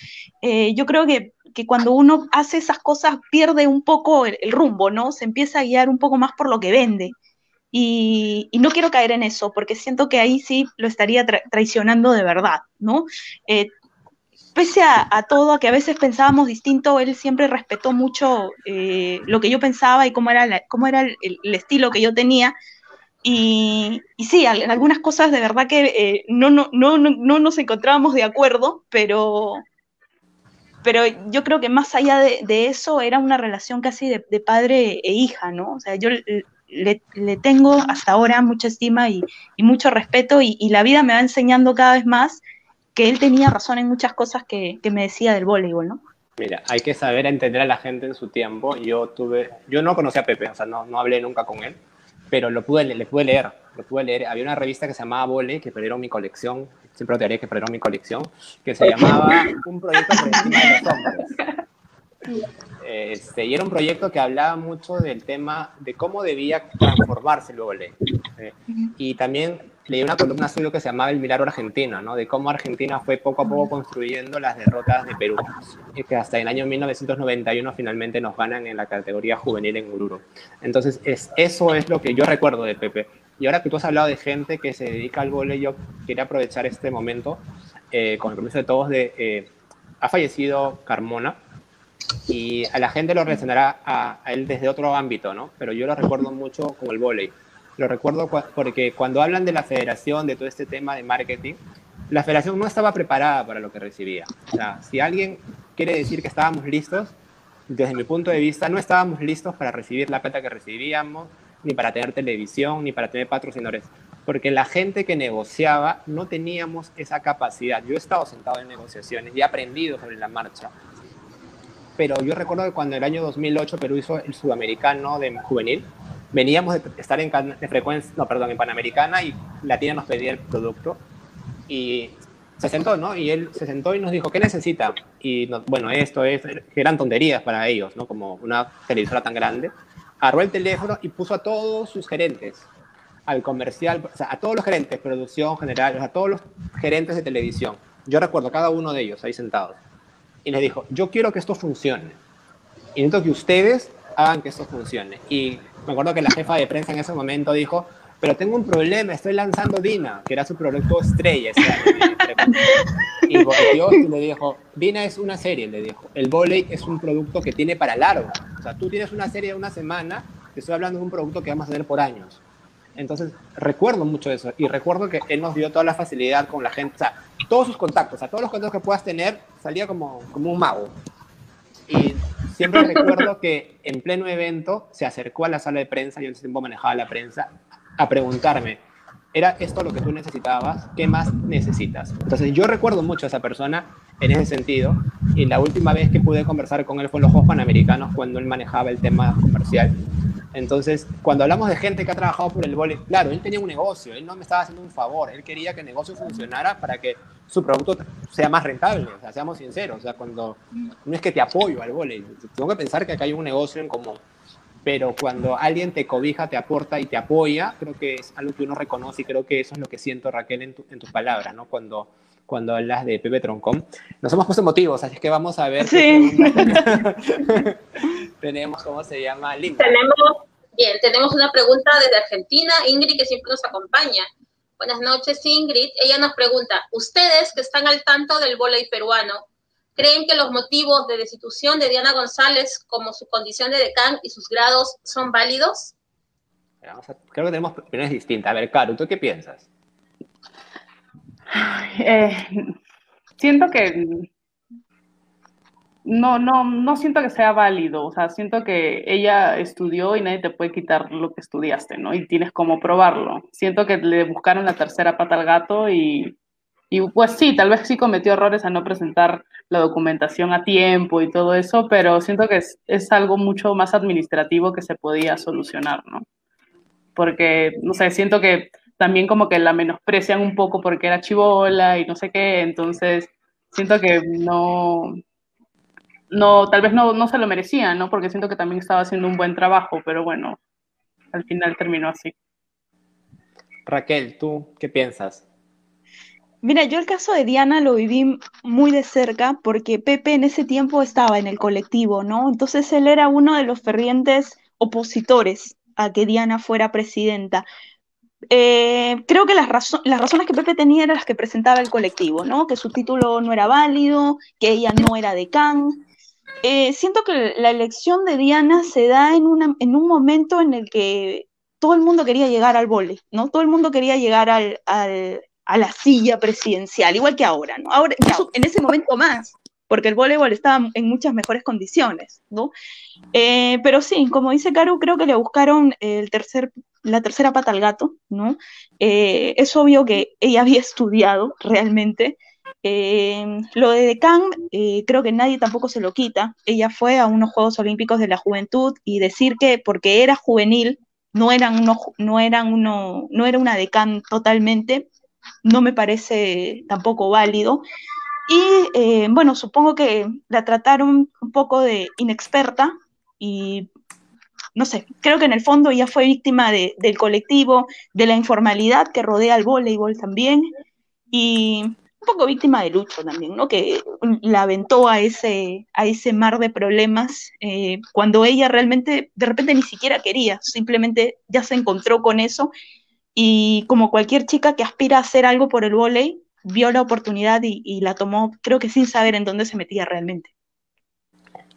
Eh, yo creo que, cuando uno hace esas cosas pierde un poco el, rumbo, ¿no? Se empieza a guiar un poco más por lo que vende. Y, no quiero caer en eso, porque siento que ahí sí lo estaría traicionando de verdad, ¿no? Eh, pese a, todo, a que a veces pensábamos distinto, él siempre respetó mucho eh, lo que yo pensaba y cómo era, cómo era el, estilo que yo tenía. Y, sí, en algunas cosas de verdad que eh, no, no, no, no, nos encontrábamos de acuerdo, pero, pero yo creo que más allá de, eso era una relación casi de, padre e hija, ¿no? O sea, yo le, tengo hasta ahora mucha estima y, mucho respeto y, la vida me va enseñando cada vez más que él tenía razón en muchas cosas que, que me decía del voleibol, ¿no? Mira, hay que saber entender a la gente en su tiempo. Yo tuve, yo no conocía a Pepe, o sea, no, no hablé nunca con él pero lo pude, le pude leer, lo pude leer. Había una revista que se llamaba Vole, que perdieron mi colección, siempre te diré que perdieron mi colección, que se llamaba Un proyecto por encima de los hombres. Este, y era un proyecto que hablaba mucho del tema de cómo debía transformarse el vole. Eh, y también leí una columna suya que se llamaba El Milagro Argentino, ¿no? de cómo Argentina fue poco a poco construyendo las derrotas de Perú, y que hasta el año 1991 finalmente nos ganan en la categoría juvenil en Ururo. Entonces, es, eso es lo que yo recuerdo de Pepe. Y ahora que tú has hablado de gente que se dedica al vóley, yo quería aprovechar este momento, eh, con el permiso de todos, de, eh, ha fallecido Carmona, y a la gente lo relacionará a, a, él desde otro ámbito, ¿no? Pero yo lo recuerdo mucho con el vóley lo recuerdo porque cuando hablan de la federación, de todo este tema de marketing, la federación no estaba preparada para lo que recibía. O sea, si alguien quiere decir que estábamos listos, desde mi punto de vista, no estábamos listos para recibir la plata que recibíamos, ni para tener televisión, ni para tener patrocinadores. Porque la gente que negociaba no teníamos esa capacidad. Yo he estado sentado en negociaciones y he aprendido sobre la marcha. Pero yo recuerdo que cuando el año 2008 Perú hizo el sudamericano de juvenil, veníamos de estar en de frecuencia, no, perdón, en Panamericana y la tía nos pedía el producto y se sentó, ¿no? Y él se sentó y nos dijo, ¿qué necesita? Y bueno, esto es, eran tonterías para ellos, ¿no? Como una televisora tan grande. Agarró el teléfono y puso a todos sus gerentes al comercial, o sea, a todos los gerentes, producción general, a todos los gerentes de televisión. Yo recuerdo cada uno de ellos ahí sentados. Y les dijo, yo quiero que esto funcione. Y necesito que ustedes hagan que esto funcione. Y me acuerdo que la jefa de prensa en ese momento dijo, pero tengo un problema, estoy lanzando Dina, que era su producto estrella. y volvió y le dijo, Dina es una serie, le dijo, el volei es un producto que tiene para largo. O sea, tú tienes una serie de una semana, te estoy hablando de un producto que vamos a tener por años. Entonces, recuerdo mucho eso y recuerdo que él nos dio toda la facilidad con la gente, o sea, todos sus contactos, o sea, todos los contactos que puedas tener, salía como, como un mago. Y siempre recuerdo que en pleno evento se acercó a la sala de prensa, yo en ese tiempo manejaba la prensa, a preguntarme, ¿era esto lo que tú necesitabas? ¿Qué más necesitas? Entonces yo recuerdo mucho a esa persona en ese sentido y la última vez que pude conversar con él fue en los Juegos Panamericanos cuando él manejaba el tema comercial entonces, cuando hablamos de gente que ha trabajado por el vóley, claro, él tenía un negocio, él no me estaba haciendo un favor, él quería que el negocio funcionara para que su producto sea más rentable, o sea, seamos sinceros, o sea, cuando no es que te apoyo al vóley, tengo que pensar que acá hay un negocio en común, pero cuando alguien te cobija, te aporta y te apoya, creo que es algo que uno reconoce y creo que eso es lo que siento, Raquel, en, en tus palabras, ¿no? Cuando cuando hablas de Pepe Troncón. Nos hemos puesto motivos, así que vamos a ver. Sí. tenemos, ¿cómo se llama? Tenemos, bien, tenemos una pregunta desde Argentina, Ingrid, que siempre nos acompaña. Buenas noches, Ingrid. Ella nos pregunta, ¿ustedes que están al tanto del voleibol peruano, creen que los motivos de destitución de Diana González, como su condición de decán y sus grados, son válidos? creo que tenemos opiniones distintas. A ver, Caro, ¿tú qué piensas? Eh, siento que no, no, no siento que sea válido, o sea, siento que ella estudió y nadie te puede quitar lo que estudiaste, ¿no? Y tienes como probarlo. Siento que le buscaron la tercera pata al gato y, y pues sí, tal vez sí cometió errores a no presentar la documentación a tiempo y todo eso, pero siento que es, es algo mucho más administrativo que se podía solucionar, ¿no? Porque, no sé, siento que también como que la menosprecian un poco porque era chivola y no sé qué, entonces siento que no, no, tal vez no, no se lo merecía, ¿no? Porque siento que también estaba haciendo un buen trabajo, pero bueno, al final terminó así. Raquel, ¿tú qué piensas? Mira, yo el caso de Diana lo viví muy de cerca porque Pepe en ese tiempo estaba en el colectivo, ¿no? Entonces él era uno de los fervientes opositores a que Diana fuera presidenta. Eh, creo que las, razones que Pepe tenía eran las que presentaba el colectivo, ¿no? Que su título no era válido, que ella no era decán. Eh, siento que la elección de Diana se da en, una, en un momento en el que todo el mundo quería llegar al vole, ¿no? Todo el mundo quería llegar al, al, a la silla presidencial, igual que ahora, ¿no? Ahora, en ese momento más, porque el voleibol estaba en muchas mejores condiciones, ¿no? Eh, pero sí, como dice Caro, creo que le buscaron el tercer, la tercera pata al gato, ¿no? Eh, es obvio que ella había estudiado realmente. Eh, lo de Decán, creo que nadie tampoco se lo quita. Ella fue a unos Juegos Olímpicos de la Juventud y decir que porque era juvenil, no eran uno, no eran uno, no era una Decán totalmente, no me parece tampoco válido. Y eh, bueno, supongo que la trataron un poco de inexperta y no sé, creo que en el fondo ella fue víctima de, del colectivo, de la informalidad que rodea al voleibol también y un poco víctima de Lucho también, ¿no? Que la aventó a ese, a ese mar de problemas eh, cuando ella realmente de repente ni siquiera quería, simplemente ya se encontró con eso y como cualquier chica que aspira a hacer algo por el voleibol, vio la oportunidad y, la tomó, creo que sin saber en dónde se metía realmente.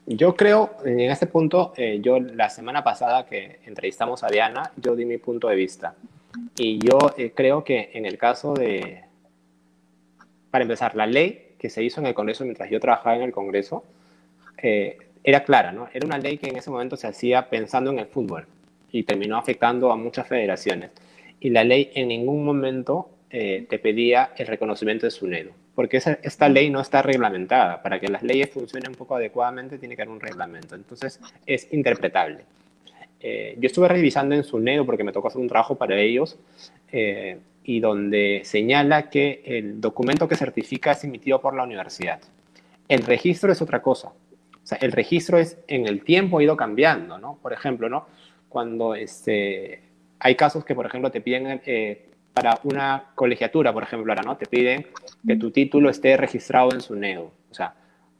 Yo creo, en este punto, eh, yo la semana pasada que entrevistamos a Diana, yo di mi punto de vista. Y yo eh, creo que en el caso de, para empezar, la ley que se hizo en el Congreso mientras yo trabajaba en el Congreso, eh, era clara, ¿no? Era una ley que en ese momento se hacía pensando en el fútbol y terminó afectando a muchas federaciones. Y la ley en ningún momento eh, te pedía el reconocimiento de su SUNEDO, porque esta ley no está reglamentada. Para que las leyes funcionen un poco adecuadamente tiene que haber un reglamento, entonces es interpretable. Eh, yo estuve revisando en SUNEDO porque me tocó hacer un trabajo para ellos eh, y donde señala que el documento que certifica es emitido por la universidad. El registro es otra cosa. O sea, el registro es en el tiempo ha ido cambiando, ¿no? Por ejemplo, ¿no? Cuando este, hay casos que, por ejemplo, te piden eh, para una colegiatura, por ejemplo, ahora, ¿no? Te piden que tu título esté registrado en SUNEDU. O sea,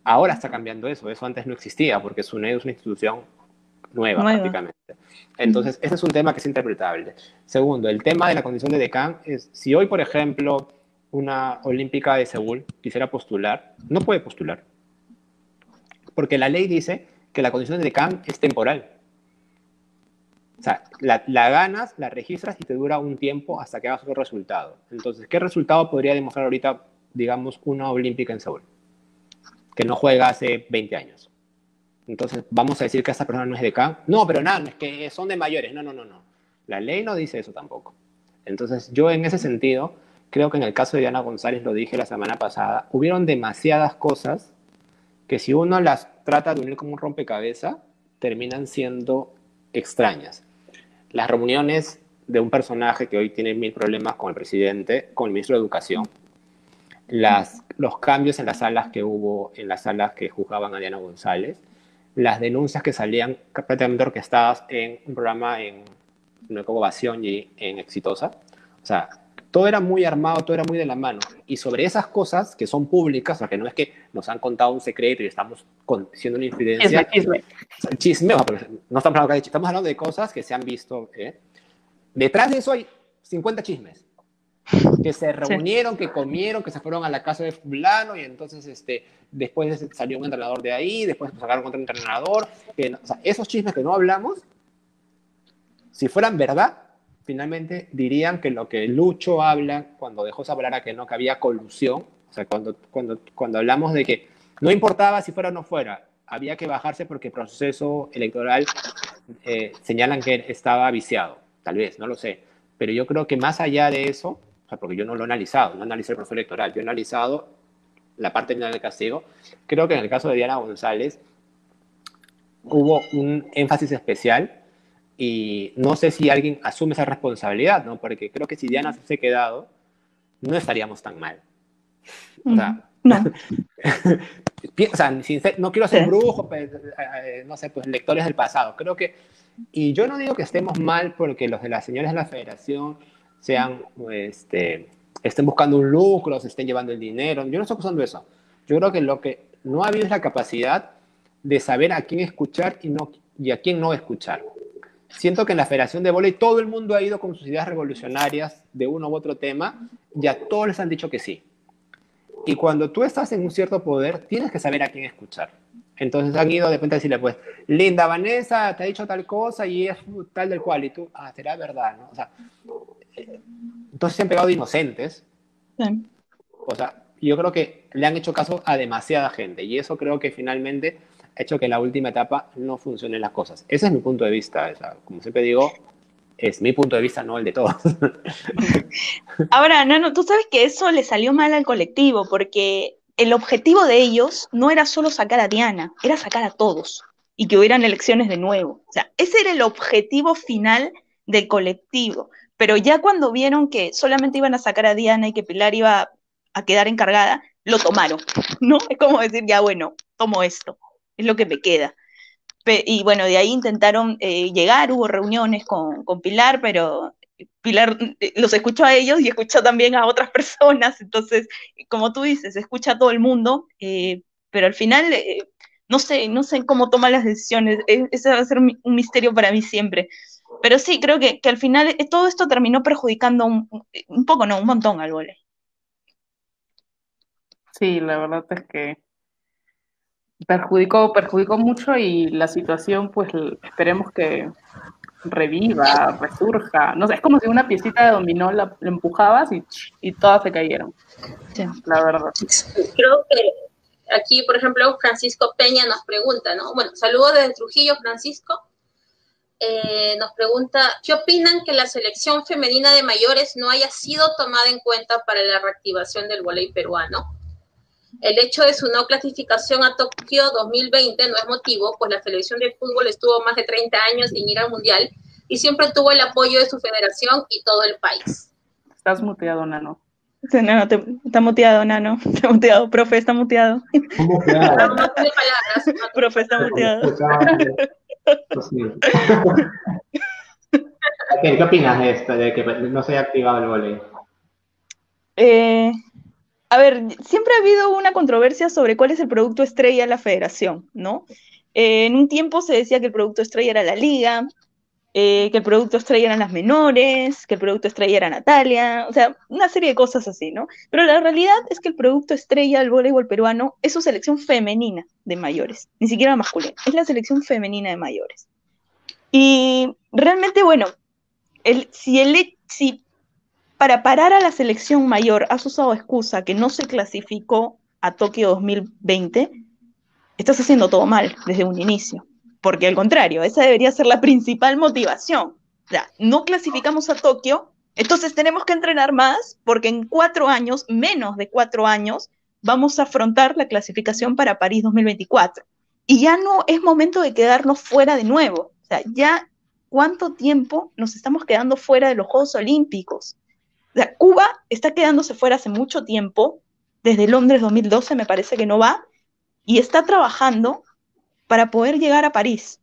ahora está cambiando eso. Eso antes no existía porque SUNEDU es una institución nueva, prácticamente. Entonces, ese es un tema que es interpretable. Segundo, el tema de la condición de decán es, si hoy, por ejemplo, una olímpica de Seúl quisiera postular, no puede postular. Porque la ley dice que la condición de decán es temporal. Sea, la, ganas, la registras y te dura un tiempo hasta que hagas otro resultado. Entonces, ¿qué resultado podría demostrar ahorita, digamos, una olímpica en Seúl? Que no juega hace 20 años. Entonces, ¿vamos a decir que esa persona no es de No, pero nada, es que son de mayores. No, no, no, no. La ley no dice eso tampoco. Entonces, yo en ese sentido, creo que en el caso de Diana González, lo dije la semana pasada, hubieron demasiadas cosas que si uno las trata de unir como un rompecabezas, terminan siendo extrañas. Las reuniones de un personaje que hoy tiene mil problemas con el presidente, con el ministro de Educación, las, los cambios en las salas que hubo, en las salas que juzgaban a Diana González, las denuncias que salían prácticamente orquestadas en un programa en una ovación y en Exitosa. O sea, todo era muy armado, todo era muy de la mano. Y sobre esas cosas que son públicas, o sea, que no es que nos han contado un secreto y estamos haciendo una infidencia. Chisme, chisme. Chisme, no estamos hablando de estamos hablando de cosas que se han visto. ¿eh? Detrás de eso hay 50 chismes. Que se reunieron, que comieron, que se fueron a la casa de fulano y entonces este, después salió un entrenador de ahí, después sacaron otro entrenador. Que, o sea, esos chismes que no hablamos, si fueran verdad, finalmente dirían que lo que Lucho habla cuando dejó saber a que no, había colusión, o sea, cuando, cuando, cuando hablamos de que no importaba si fuera o no fuera, había que bajarse porque el proceso electoral eh, señalan que estaba viciado, tal vez, no lo sé, pero yo creo que más allá de eso, o sea, porque yo no lo he analizado, no analicé el proceso electoral, yo he analizado la parte final del castigo, creo que en el caso de Diana González hubo un énfasis especial y no sé si alguien asume esa responsabilidad, ¿no? Porque creo que si Diana se hubiese quedado, no estaríamos tan mal. O sea, no. o sea, no quiero ser brujo, pues, eh, no sé, pues lectores del pasado. Creo que, y yo no digo que estemos mal porque los de las señores de la federación sean, este, estén buscando un lucro, se estén llevando el dinero. Yo no estoy acusando eso. Yo creo que lo que no ha habido es la capacidad de saber a quién escuchar y, no, y a quién no escuchar siento que en la Federación de Voley todo el mundo ha ido con sus ideas revolucionarias de uno u otro tema y a todos les han dicho que sí. Y cuando tú estás en un cierto poder, tienes que saber a quién escuchar. Entonces han ido de repente a decirle, pues, Linda Vanessa te ha dicho tal cosa y es tal del cual. Y tú, ah, será verdad, ¿no? O sea, entonces se han pegado de inocentes. O sea, yo creo que le han hecho caso a demasiada gente. Y eso creo que finalmente hecho que en la última etapa no funcionen las cosas. Ese es mi punto de vista. como siempre digo, es mi punto de vista, no el de todos. Ahora, no, tú sabes que eso le salió mal al colectivo, porque el objetivo de ellos no era solo sacar a Diana, era sacar a todos y que hubieran elecciones de nuevo. O sea, ese era el objetivo final del colectivo. Pero ya cuando vieron que solamente iban a sacar a Diana y que Pilar iba a quedar encargada, lo tomaron, ¿no? Es como decir, ya bueno, tomo esto es lo que me queda. y bueno, de ahí intentaron eh, llegar, hubo reuniones con, Pilar, pero Pilar eh, los escuchó a ellos y escuchó también a otras personas, entonces, como tú dices, escucha a todo el mundo, eh, pero al final no sé, no sé cómo toma las decisiones, e, ese va a ser un misterio para mí siempre. Pero sí, creo que, al final todo esto terminó perjudicando un, un poco, no, un montón al vole. Sí, la verdad es que perjudicó, perjudicó mucho y la situación, pues esperemos que reviva, resurja. No sé, es como si una piecita de dominó la, empujabas y, y, todas se cayeron. La verdad. Creo que aquí, por ejemplo, Francisco Peña nos pregunta, ¿no? Bueno, saludos desde Trujillo, Francisco. Eh, nos pregunta, ¿qué opinan que la selección femenina de mayores no haya sido tomada en cuenta para la reactivación del voleibol peruano? El hecho de su no clasificación a Tokio 2020 no es motivo, pues la selección de fútbol estuvo más de 30 años sin ir al Mundial y siempre tuvo el apoyo de su federación y todo el país. Estás muteado, Nano. Sí, nano, está muteado, Nano. Está muteado, profe, está muteado. ¿Cómo no, no tiene palabras. profe, está muteado. ¿Qué, opinas de esto, de que no se haya activado el volei? Eh, a ver, siempre ha habido una controversia sobre cuál es el producto estrella de la federación, ¿no? Eh, en un tiempo se decía que el producto estrella era la liga, eh, que el producto estrella eran las menores, que el producto estrella era Natalia, o sea, una serie de cosas así, ¿no? Pero la realidad es que el producto estrella del voleibol peruano es su selección femenina de mayores, ni siquiera masculina, es la selección femenina de mayores. Y realmente, bueno, si, el, si para parar a la selección mayor has usado excusa que no se clasificó a Tokio 2020, estás haciendo todo mal desde un inicio porque al contrario, esa debería ser la principal motivación. O sea, no clasificamos a Tokio, entonces tenemos que entrenar más porque en cuatro años, menos de cuatro años, vamos a afrontar la clasificación para París 2024. Y ya no es momento de quedarnos fuera de nuevo. O sea, ya cuánto tiempo nos estamos quedando fuera de los Juegos Olímpicos. Cuba está quedándose fuera hace mucho tiempo, desde Londres 2012 me parece que no va, y está trabajando para poder llegar a París.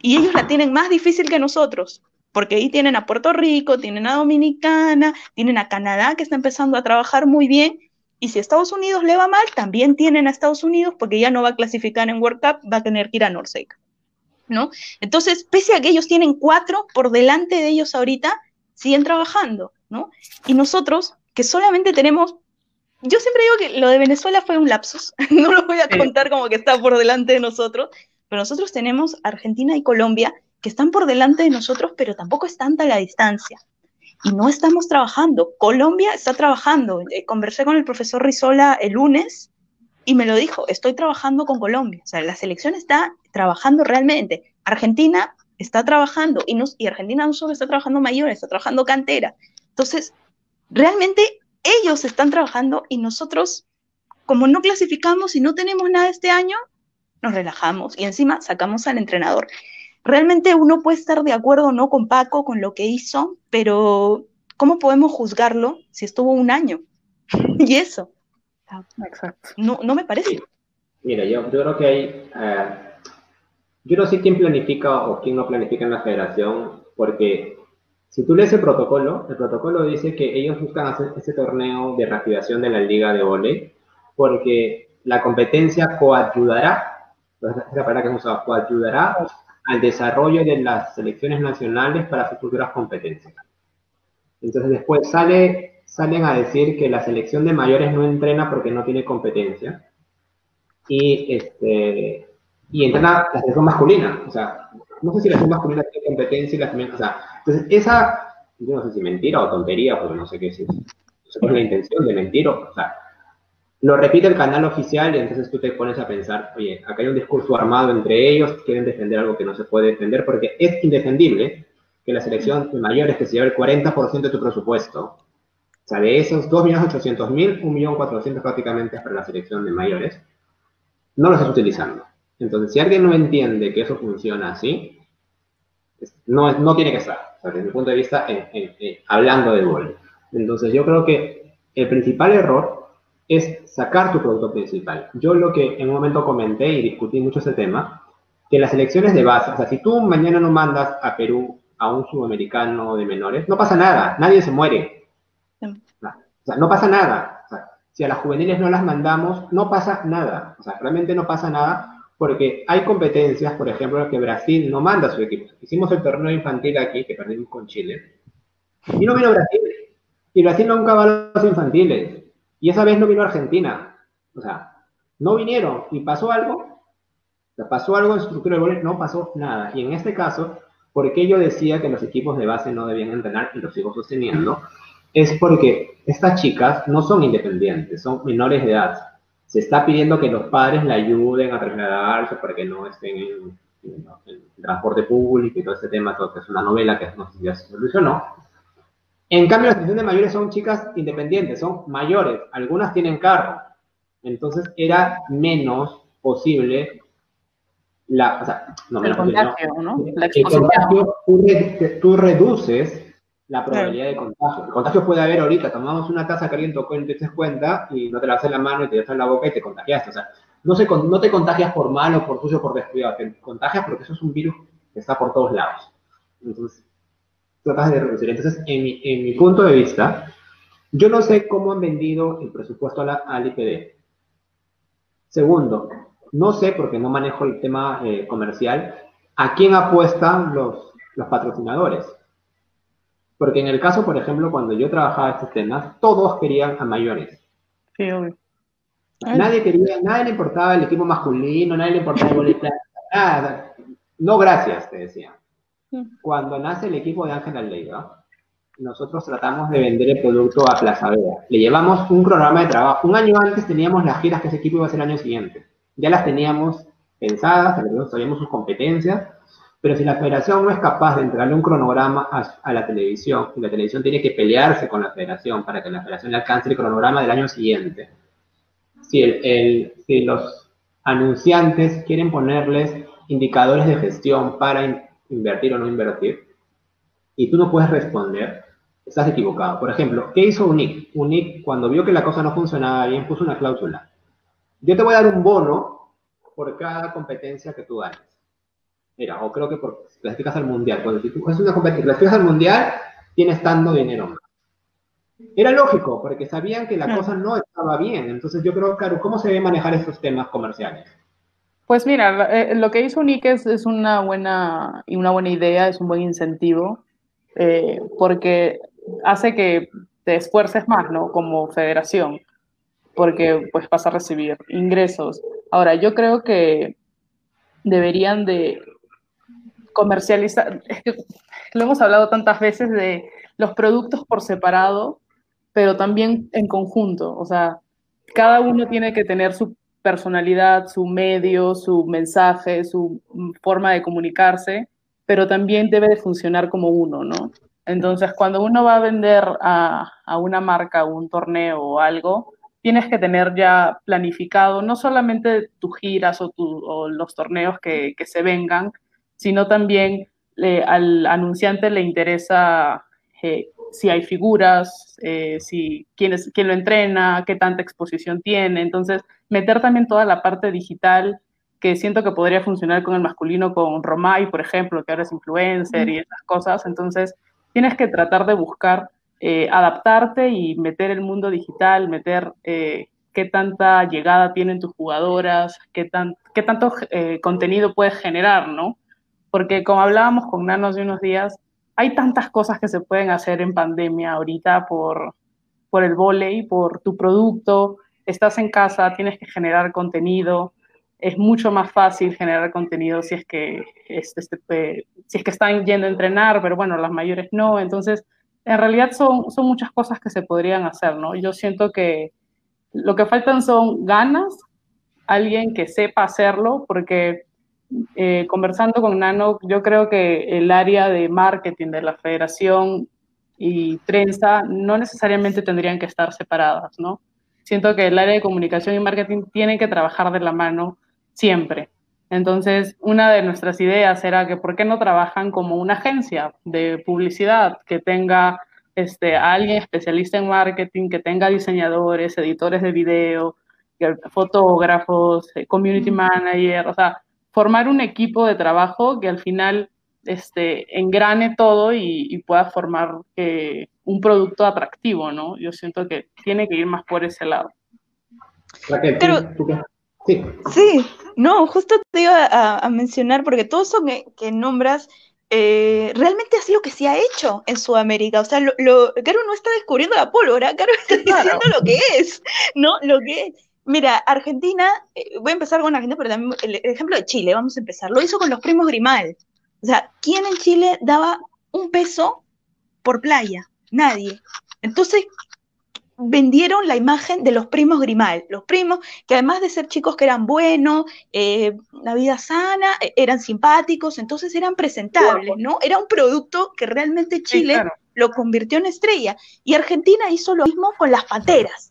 Y ellos la tienen más difícil que nosotros, porque ahí tienen a Puerto Rico, tienen a Dominicana, tienen a Canadá que está empezando a trabajar muy bien. Y si Estados Unidos le va mal, también tienen a Estados Unidos porque ya no va a clasificar en World Cup, va a tener que ir a Norseca. ¿no? Entonces, pese a que ellos tienen cuatro por delante de ellos ahorita, siguen trabajando, ¿no? Y nosotros, que solamente tenemos yo siempre digo que lo de Venezuela fue un lapsus, no lo voy a contar como que está por delante de nosotros, pero nosotros tenemos Argentina y Colombia que están por delante de nosotros, pero tampoco es tanta la distancia. Y no estamos trabajando. Colombia está trabajando. Eh, conversé con el profesor Rizola el lunes y me lo dijo, estoy trabajando con Colombia. O sea, la selección está trabajando realmente. Argentina está trabajando y, y Argentina no solo está trabajando mayor, está trabajando cantera. Entonces, realmente ellos están trabajando y nosotros, como no clasificamos y no tenemos nada este año, nos relajamos y encima sacamos al entrenador. Realmente uno puede estar de acuerdo o no con Paco, con lo que hizo, pero ¿cómo podemos juzgarlo si estuvo un año? y eso. Exacto. No, no me parece. Mira, yo, yo, creo que hay... Eh, yo no sé quién planifica o quién no planifica en la federación, porque si tú lees el protocolo, el protocolo dice que ellos buscan hacer ese torneo de reactivación de la liga de volei porque la competencia coayudará, es la palabra que hemos usado, coayudará al desarrollo de las selecciones nacionales para sus futuras competencias. Entonces después sale, salen a decir que la selección de mayores no entrena porque no tiene competencia y, este, y entrena la selección masculina. O sea, no sé si la selección masculina tiene competencia y la femenina, o sea, entonces, esa, yo no sé si mentira o tontería, porque no sé qué es, no sé es la intención de mentir, o, sea, lo repite el canal oficial y entonces tú te pones a pensar, oye, acá hay un discurso armado entre ellos, quieren defender algo que no se puede defender, porque es indefendible que la selección de mayores que se lleva el 40% de tu presupuesto, o sea, de esos 2.800.000, 1.400.000 prácticamente es para la selección de mayores, no lo estás utilizando. Entonces, si alguien no entiende que eso funciona así, no, no tiene que estar, desde mi punto de vista, hablando de gol. Entonces, yo creo que el principal error es sacar tu producto principal. Yo lo que en un momento comenté y discutí mucho ese tema, que las elecciones de base, o sea, si tú mañana no mandas a Perú a un sudamericano de menores, no pasa nada, nadie se muere. O sea, no pasa nada. O sea, si a las juveniles no las mandamos, no pasa nada. O sea, realmente no pasa nada porque hay competencias, por ejemplo, que Brasil no manda a su equipo. Hicimos el torneo infantil aquí, que perdimos con Chile, y no vino Brasil. Y Brasil nunca va a los infantiles. Y esa vez no vino Argentina. O sea, no vinieron. ¿Y pasó algo? pasó algo en estructura de goles, no pasó nada. Y en este caso, porque yo decía que los equipos de base no debían entrenar y los sigo sosteniendo? Es porque estas chicas no son independientes, son menores de edad se está pidiendo que los padres le ayuden a trasladarse para que no estén en, transporte público y todo este tema, todo, que es una novela que no sé si ya se solucionó. En cambio, las selección de mayores son chicas independientes, son mayores, algunas tienen carro. Entonces era menos posible la, o sea, no menos posible, ¿no? La el contagio, tú reduces la probabilidad de contagio. El contagio puede haber ahorita, tomamos una taza que alguien tocó y te das cuenta y no te la haces la mano y te das en la boca y te contagiaste. O sea, no, se, no te contagias por malo, por sucio, por descuidado, te contagias porque eso es un virus que está por todos lados. Entonces, tratas de reducir. Entonces, en mi, en mi punto de vista, yo no sé cómo han vendido el presupuesto al IPD. Segundo, no sé, porque no manejo el tema eh, comercial, a quién apuestan los, los patrocinadores. Porque en el caso, por ejemplo, cuando yo trabajaba estos temas, todos querían a mayores. Sí, obvio. Nadie quería, nadie le importaba el equipo masculino, nadie le importaba el voleibol, nada. No, gracias, te decía. Cuando nace el equipo de Ángel Aldeira, nosotros tratamos de vender el producto a Plaza Vega. Le llevamos un programa de trabajo. Un año antes teníamos las giras que ese equipo iba a hacer el año siguiente. Ya las teníamos pensadas, sabíamos sus competencias, pero si la federación no es capaz de entregarle un cronograma a, la televisión, y la televisión tiene que pelearse con la federación para que la federación le alcance el cronograma del año siguiente, si, el, si los anunciantes quieren ponerles indicadores de gestión para invertir o no invertir, y tú no puedes responder, estás equivocado. Por ejemplo, ¿qué hizo UNIC? UNIC, cuando vio que la cosa no funcionaba bien, puso una cláusula. Yo te voy a dar un bono por cada competencia que tú ganes. Mira, o creo que por, si clasificas al mundial, cuando si tú haces una competencia, clasificas al mundial, tienes tanto dinero más. Era lógico, porque sabían que la cosa no estaba bien. Entonces yo creo, claro, ¿cómo se debe manejar esos temas comerciales? Pues mira, eh, lo que hizo Nick es, una, buena, una buena idea, es un buen incentivo, eh, porque hace que te esfuerces más, ¿no? Como federación, porque pues vas a recibir ingresos. Ahora, yo creo que deberían de comercializar, es que lo hemos hablado tantas veces de los productos por separado pero también en conjunto. O sea, cada uno tiene que tener su personalidad, su medio, su mensaje, su forma de comunicarse, pero también debe de funcionar como uno, ¿no? Entonces, cuando uno va a vender a, una marca, un torneo o algo, tienes que tener ya planificado no solamente tus giras o, los torneos que, se vengan, sino también eh, al anunciante le interesa eh, si hay figuras, eh, si quién, es, quién lo entrena, qué tanta exposición tiene. Entonces, meter también toda la parte digital que siento que podría funcionar con el masculino, con Romay, por ejemplo, que ahora es influencer y esas cosas. Entonces, tienes que tratar de buscar eh, adaptarte y meter el mundo digital, meter eh, qué tanta llegada tienen tus jugadoras, qué, tan, qué tanto contenido puedes generar, ¿no? Porque como hablábamos con Nanos de unos días, hay tantas cosas que se pueden hacer en pandemia ahorita por, por el volei, por tu producto, estás en casa, tienes que generar contenido, es mucho más fácil generar contenido si es que, este, este, si es que están yendo a entrenar, pero bueno, las mayores no, entonces en realidad son, son muchas cosas que se podrían hacer, ¿no? Yo siento que lo que faltan son ganas, alguien que sepa hacerlo, porque eh, conversando con Nano, yo creo que el área de marketing de la federación y prensa no necesariamente tendrían que estar separadas, ¿no? Siento que el área de comunicación y marketing tiene que trabajar de la mano siempre. Entonces, una de nuestras ideas era que por qué no trabajan como una agencia de publicidad que tenga este, a alguien especialista en marketing, que tenga diseñadores, editores de video, fotógrafos, eh, community manager, o sea, formar un equipo de trabajo que al final este, engrane todo y, pueda formar eh, un producto atractivo, ¿no? Yo siento que tiene que ir más por ese lado. Pero, sí. sí, no, justo te iba a, mencionar, porque todo eso que, nombras eh, realmente ha sido que se ha hecho en Sudamérica. O sea, lo, Caro no está descubriendo la pólvora, Caro está diciendo lo que es, ¿no? Lo que es. Mira, Argentina, eh, voy a empezar con Argentina, pero también el, ejemplo de Chile, vamos a empezar. Lo hizo con los primos Grimal. O sea, ¿quién en Chile daba un peso por playa? Nadie. Entonces, vendieron la imagen de los primos Grimal. Los primos, que además de ser chicos que eran buenos, eh, una vida sana, e, eran simpáticos, entonces eran presentables, ¿no? Era un producto que realmente Chile lo convirtió en estrella. Y Argentina hizo lo mismo con las pateras,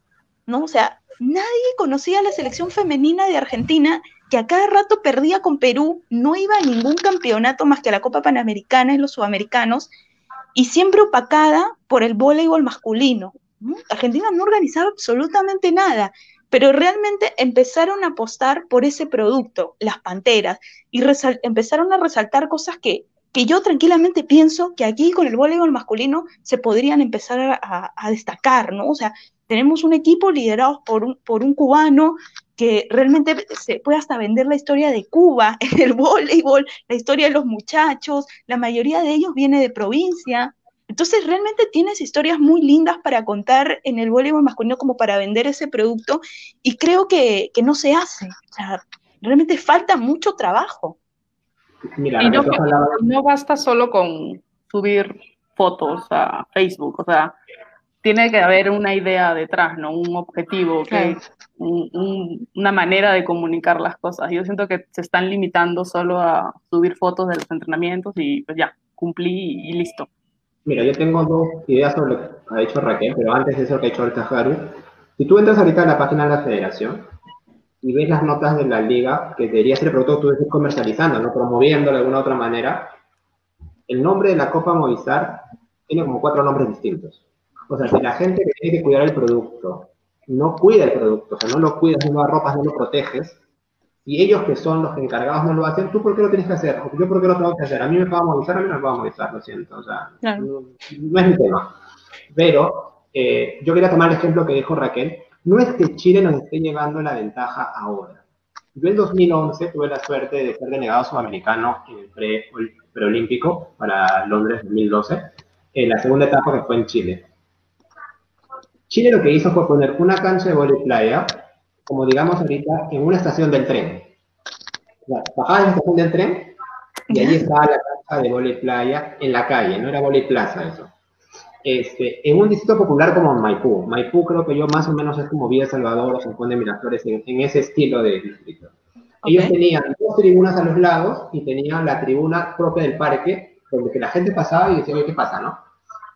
¿no? O sea, nadie conocía a la selección femenina de Argentina, que a cada rato perdía con Perú, no iba a ningún campeonato más que a la Copa Panamericana y los sudamericanos, y siempre opacada por el voleibol masculino. Argentina no organizaba absolutamente nada, pero realmente empezaron a apostar por ese producto, las panteras, y empezaron a resaltar cosas que que yo tranquilamente pienso que aquí con el voleibol masculino se podrían empezar a, destacar, ¿no? O sea, tenemos un equipo liderado por un, por un cubano que realmente se puede hasta vender la historia de Cuba en el voleibol, la historia de los muchachos, la mayoría de ellos viene de provincia. Entonces, realmente tienes historias muy lindas para contar en el voleibol masculino como para vender ese producto y creo que, que no se hace. O sea, realmente falta mucho trabajo y no, basta solo con subir fotos a Facebook, o sea, tiene que haber una idea detrás, ¿no? Un objetivo, una manera de comunicar las cosas. Yo siento que se están limitando solo a subir fotos de los entrenamientos y pues ya, cumplí y, listo. Mira, yo tengo dos ideas sobre lo que ha dicho Raquel, pero antes de eso que ha hecho ahorita Haru, si tú entras ahorita a la página de la federación, y ves las notas de la liga, que debería ser el producto que tú estés comercializando, ¿no? promoviendo de alguna otra manera, el nombre de la Copa Movistar tiene como cuatro nombres distintos. O sea, si la gente que tiene que cuidar el producto no cuida el producto, o sea, no lo cuidas, no lo arropas, no lo proteges, y ellos que son los encargados no lo hacen, ¿tú por qué lo tienes que hacer? ¿Yo por qué lo tengo que hacer? A mí me va a Movistar, a mí no me va a Movistar, lo siento. O sea, no, es mi tema. Pero eh, yo quería tomar el ejemplo que dijo Raquel, no es que Chile nos esté llevando la ventaja ahora. Yo en 2011 tuve la suerte de ser denegado sudamericano en el pre preolímpico para Londres 2012, en la segunda etapa que fue en Chile. Chile lo que hizo fue poner una cancha de voleibol playa, como digamos ahorita, en una estación del tren. Bajabas en la estación del tren y allí estaba la cancha de voleibol playa en la calle, no era voleibol plaza eso este, en un distrito popular como Maipú. Maipú creo que yo más o menos es como Villa Salvador o San Juan de Miraflores en, en ese estilo de distrito. Ellos tenían dos tribunas a los lados y tenían la tribuna propia del parque, donde la gente pasaba y decía, oye, ¿qué pasa, no?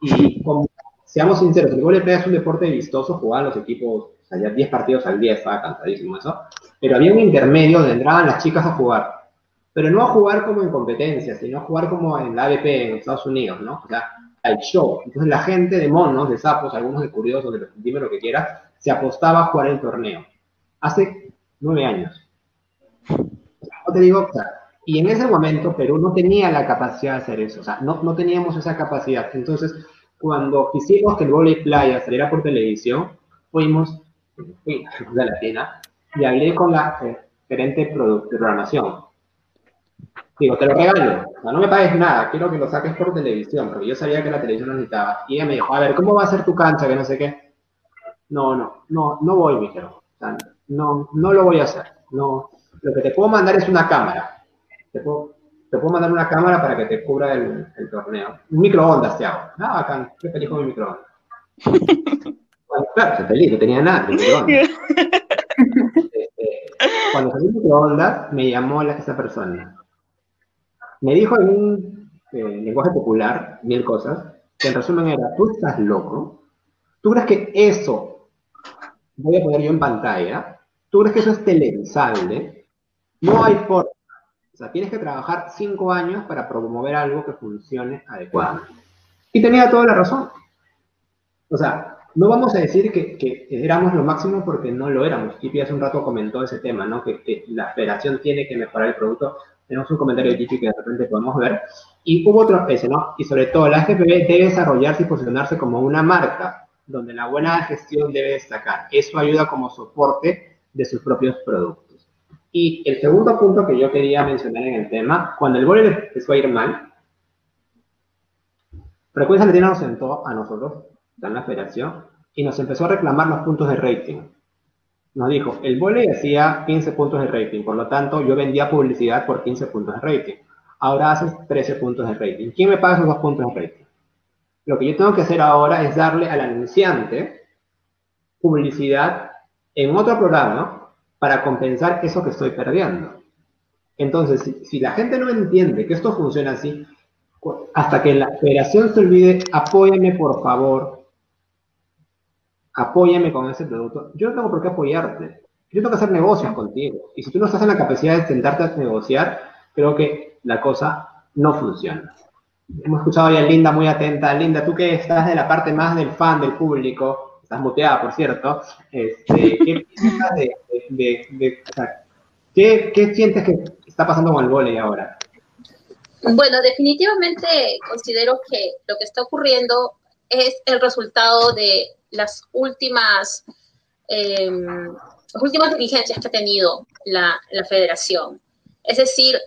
Y como, seamos sinceros, el voleibol es un deporte vistoso, jugaban los equipos, o sea, ya 10 partidos al día, estaba cansadísimo eso, pero había un intermedio donde entraban las chicas a jugar, pero no a jugar como en competencia, sino a jugar como en la ABP en Estados Unidos, ¿no? O sea, al show. Entonces la gente de monos, de sapos, algunos de curiosos, de dime lo que quieras, se apostaba a jugar el torneo. Hace nueve años. No te digo, y en ese momento Perú no tenía la capacidad de hacer eso, o sea, no, no teníamos esa capacidad. Entonces, cuando quisimos que el voleibol playa saliera por televisión, fuimos, fui a la tienda y hablé con la eh, gerente de programación Digo, te lo regalo, no me pagues nada, quiero que lo saques por televisión, porque yo sabía que la televisión lo necesitaba. Y ella me dijo, a ver, ¿cómo va a ser tu cancha? Que no sé qué. No, no, no, no voy, O sea, no, no lo voy a hacer. No, lo que te puedo mandar es una cámara. Te puedo, te puedo mandar una cámara para que te cubra el, el torneo. Un microondas te hago. Ah, bacán, qué feliz con mi microondas. bueno, claro, se feliz, no tenía nada microondas. Este, cuando salí el microondas, me llamó esa persona me dijo en un eh, lenguaje popular mil cosas, que en resumen era, tú estás loco, tú crees que eso voy a poner yo en pantalla, tú crees que eso es televisable, no hay forma. O sea, tienes que trabajar cinco años para promover algo que funcione adecuadamente. Y tenía toda la razón. O sea, no vamos a decir que, éramos lo máximo porque no lo éramos. Kipi hace un rato comentó ese tema, ¿no? Que, la federación tiene que mejorar el producto tenemos un comentario de Chichi que de repente podemos ver. Y hubo otro especie, ¿no? Y sobre todo, la FPB debe desarrollarse y posicionarse como una marca donde la buena gestión debe destacar. Eso ayuda como soporte de sus propios productos. Y el segundo punto que yo quería mencionar en el tema, cuando el voleibol empezó a ir mal, Frecuencia Latina nos sentó a nosotros, en la federación, y nos empezó a reclamar los puntos de rating nos dijo, el volei hacía 15 puntos de rating, por lo tanto yo vendía publicidad por 15 puntos de rating. Ahora haces 13 puntos de rating. ¿Quién me paga esos dos puntos de rating? Lo que yo tengo que hacer ahora es darle al anunciante publicidad en otro programa para compensar eso que estoy perdiendo. Entonces, si, la gente no entiende que esto funciona así, hasta que la federación se olvide, apóyame por favor apóyame con ese producto. Yo no tengo por qué apoyarte. Yo tengo que hacer negocios contigo. Y si tú no estás en la capacidad de sentarte a negociar, creo que la cosa no funciona. Hemos escuchado a Linda muy atenta. Linda, tú que estás de la parte más del fan, del público, estás muteada, por cierto, este, ¿qué piensas de, ¿qué, ¿qué, sientes que está pasando con el volei ahora? Bueno, definitivamente considero que lo que está ocurriendo es el resultado de las últimas, em, las últimas diligencias que ha tenido la, la federación. Es decir,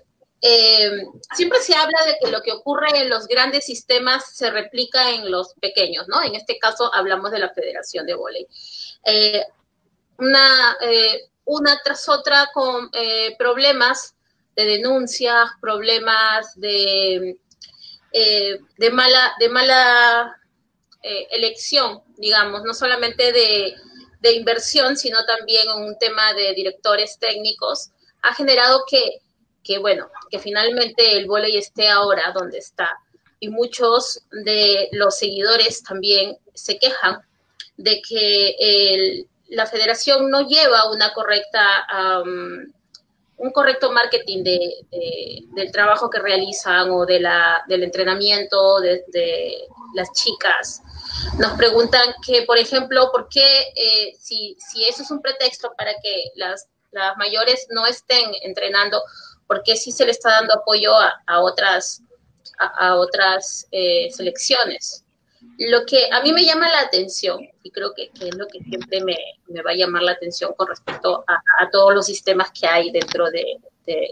em, siempre se habla de que lo que ocurre en los grandes sistemas se replica en los pequeños, ¿no? En este caso hablamos de la Federación de Voley. Eh, una, eh, una tras otra con eh, problemas de denuncias, problemas de, de mala, de mala elección, digamos, no solamente de, de inversión, sino también un tema de directores técnicos, ha generado que, que bueno, que finalmente el volei esté ahora donde está. Y muchos de los seguidores también se quejan de que la federación no lleva una correcta, un correcto marketing de, del trabajo que realizan o de la, del entrenamiento de, las chicas. Nos preguntan que, por ejemplo, ¿por qué eh, si, si eso es un pretexto para que las, las mayores no estén entrenando, por qué sí se le está dando apoyo a, otras, a, otras eh, selecciones? Lo que a mí me llama la atención, y creo que, es lo que siempre me, va a llamar la atención con respecto a, todos los sistemas que hay dentro de,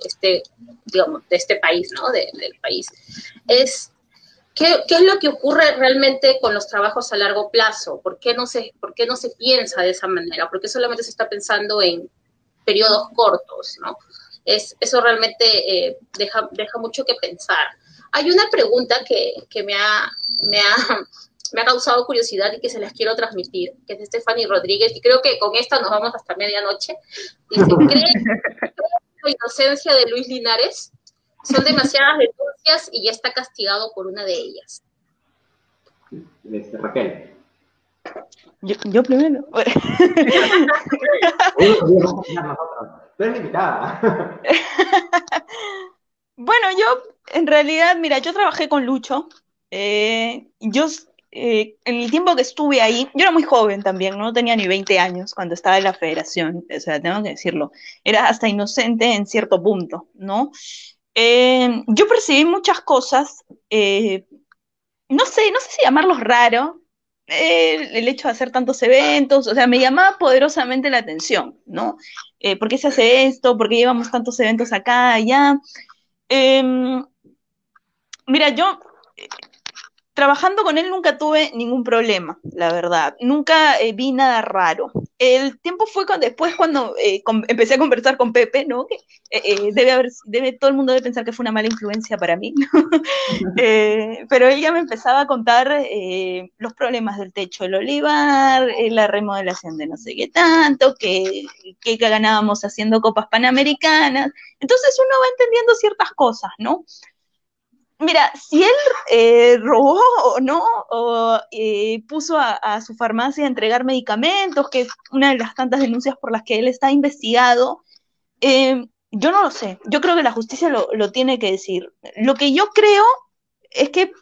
este, digamos, de este país, ¿no? del país, es ¿Qué, es lo que ocurre realmente con los trabajos a largo plazo? ¿Por qué, no se, ¿Por qué no se piensa de esa manera? ¿Por qué solamente se está pensando en periodos cortos? ¿no? Es, eso realmente eh, deja, deja mucho que pensar. Hay una pregunta que, que me, ha, me, ha, me ha causado curiosidad y que se las quiero transmitir, que es de Stephanie Rodríguez, y creo que con esta nos vamos hasta medianoche. Dice, ¿cree la inocencia de Luis Linares? Son demasiadas denuncias y ya está castigado por una de ellas. Este, Raquel. Yo, yo primero. bueno, yo en realidad, mira, yo trabajé con Lucho. Eh, yo eh, en el tiempo que estuve ahí, yo era muy joven también, no tenía ni 20 años cuando estaba en la federación, o sea, tengo que decirlo, era hasta inocente en cierto punto, ¿no? Eh, yo percibí muchas cosas, no sé, no sé si llamarlos raro, el hecho de hacer tantos eventos, o sea, me llamaba poderosamente la atención, ¿no? ¿Por qué se hace esto? ¿Por qué llevamos tantos eventos acá, allá? Em, mira, yo trabajando con él nunca tuve ningún problema, la verdad. Nunca eh, vi nada raro. El tiempo fue cuando, después cuando eh, empecé a conversar con Pepe, ¿no? Eh, debe haber, debe, todo el mundo debe pensar que fue una mala influencia para mí, pero ella me empezaba a contar los problemas del techo del olivar, la remodelación de no sé qué tanto, que, que ganábamos haciendo copas panamericanas. Entonces uno va entendiendo ciertas cosas, ¿no? Mira, si él eh, robó o no, o eh, puso a, su farmacia a entregar medicamentos, que es una de las tantas denuncias por las que él está investigado, eh, yo no lo sé. Yo creo que la justicia lo, tiene que decir. Lo que yo creo es que,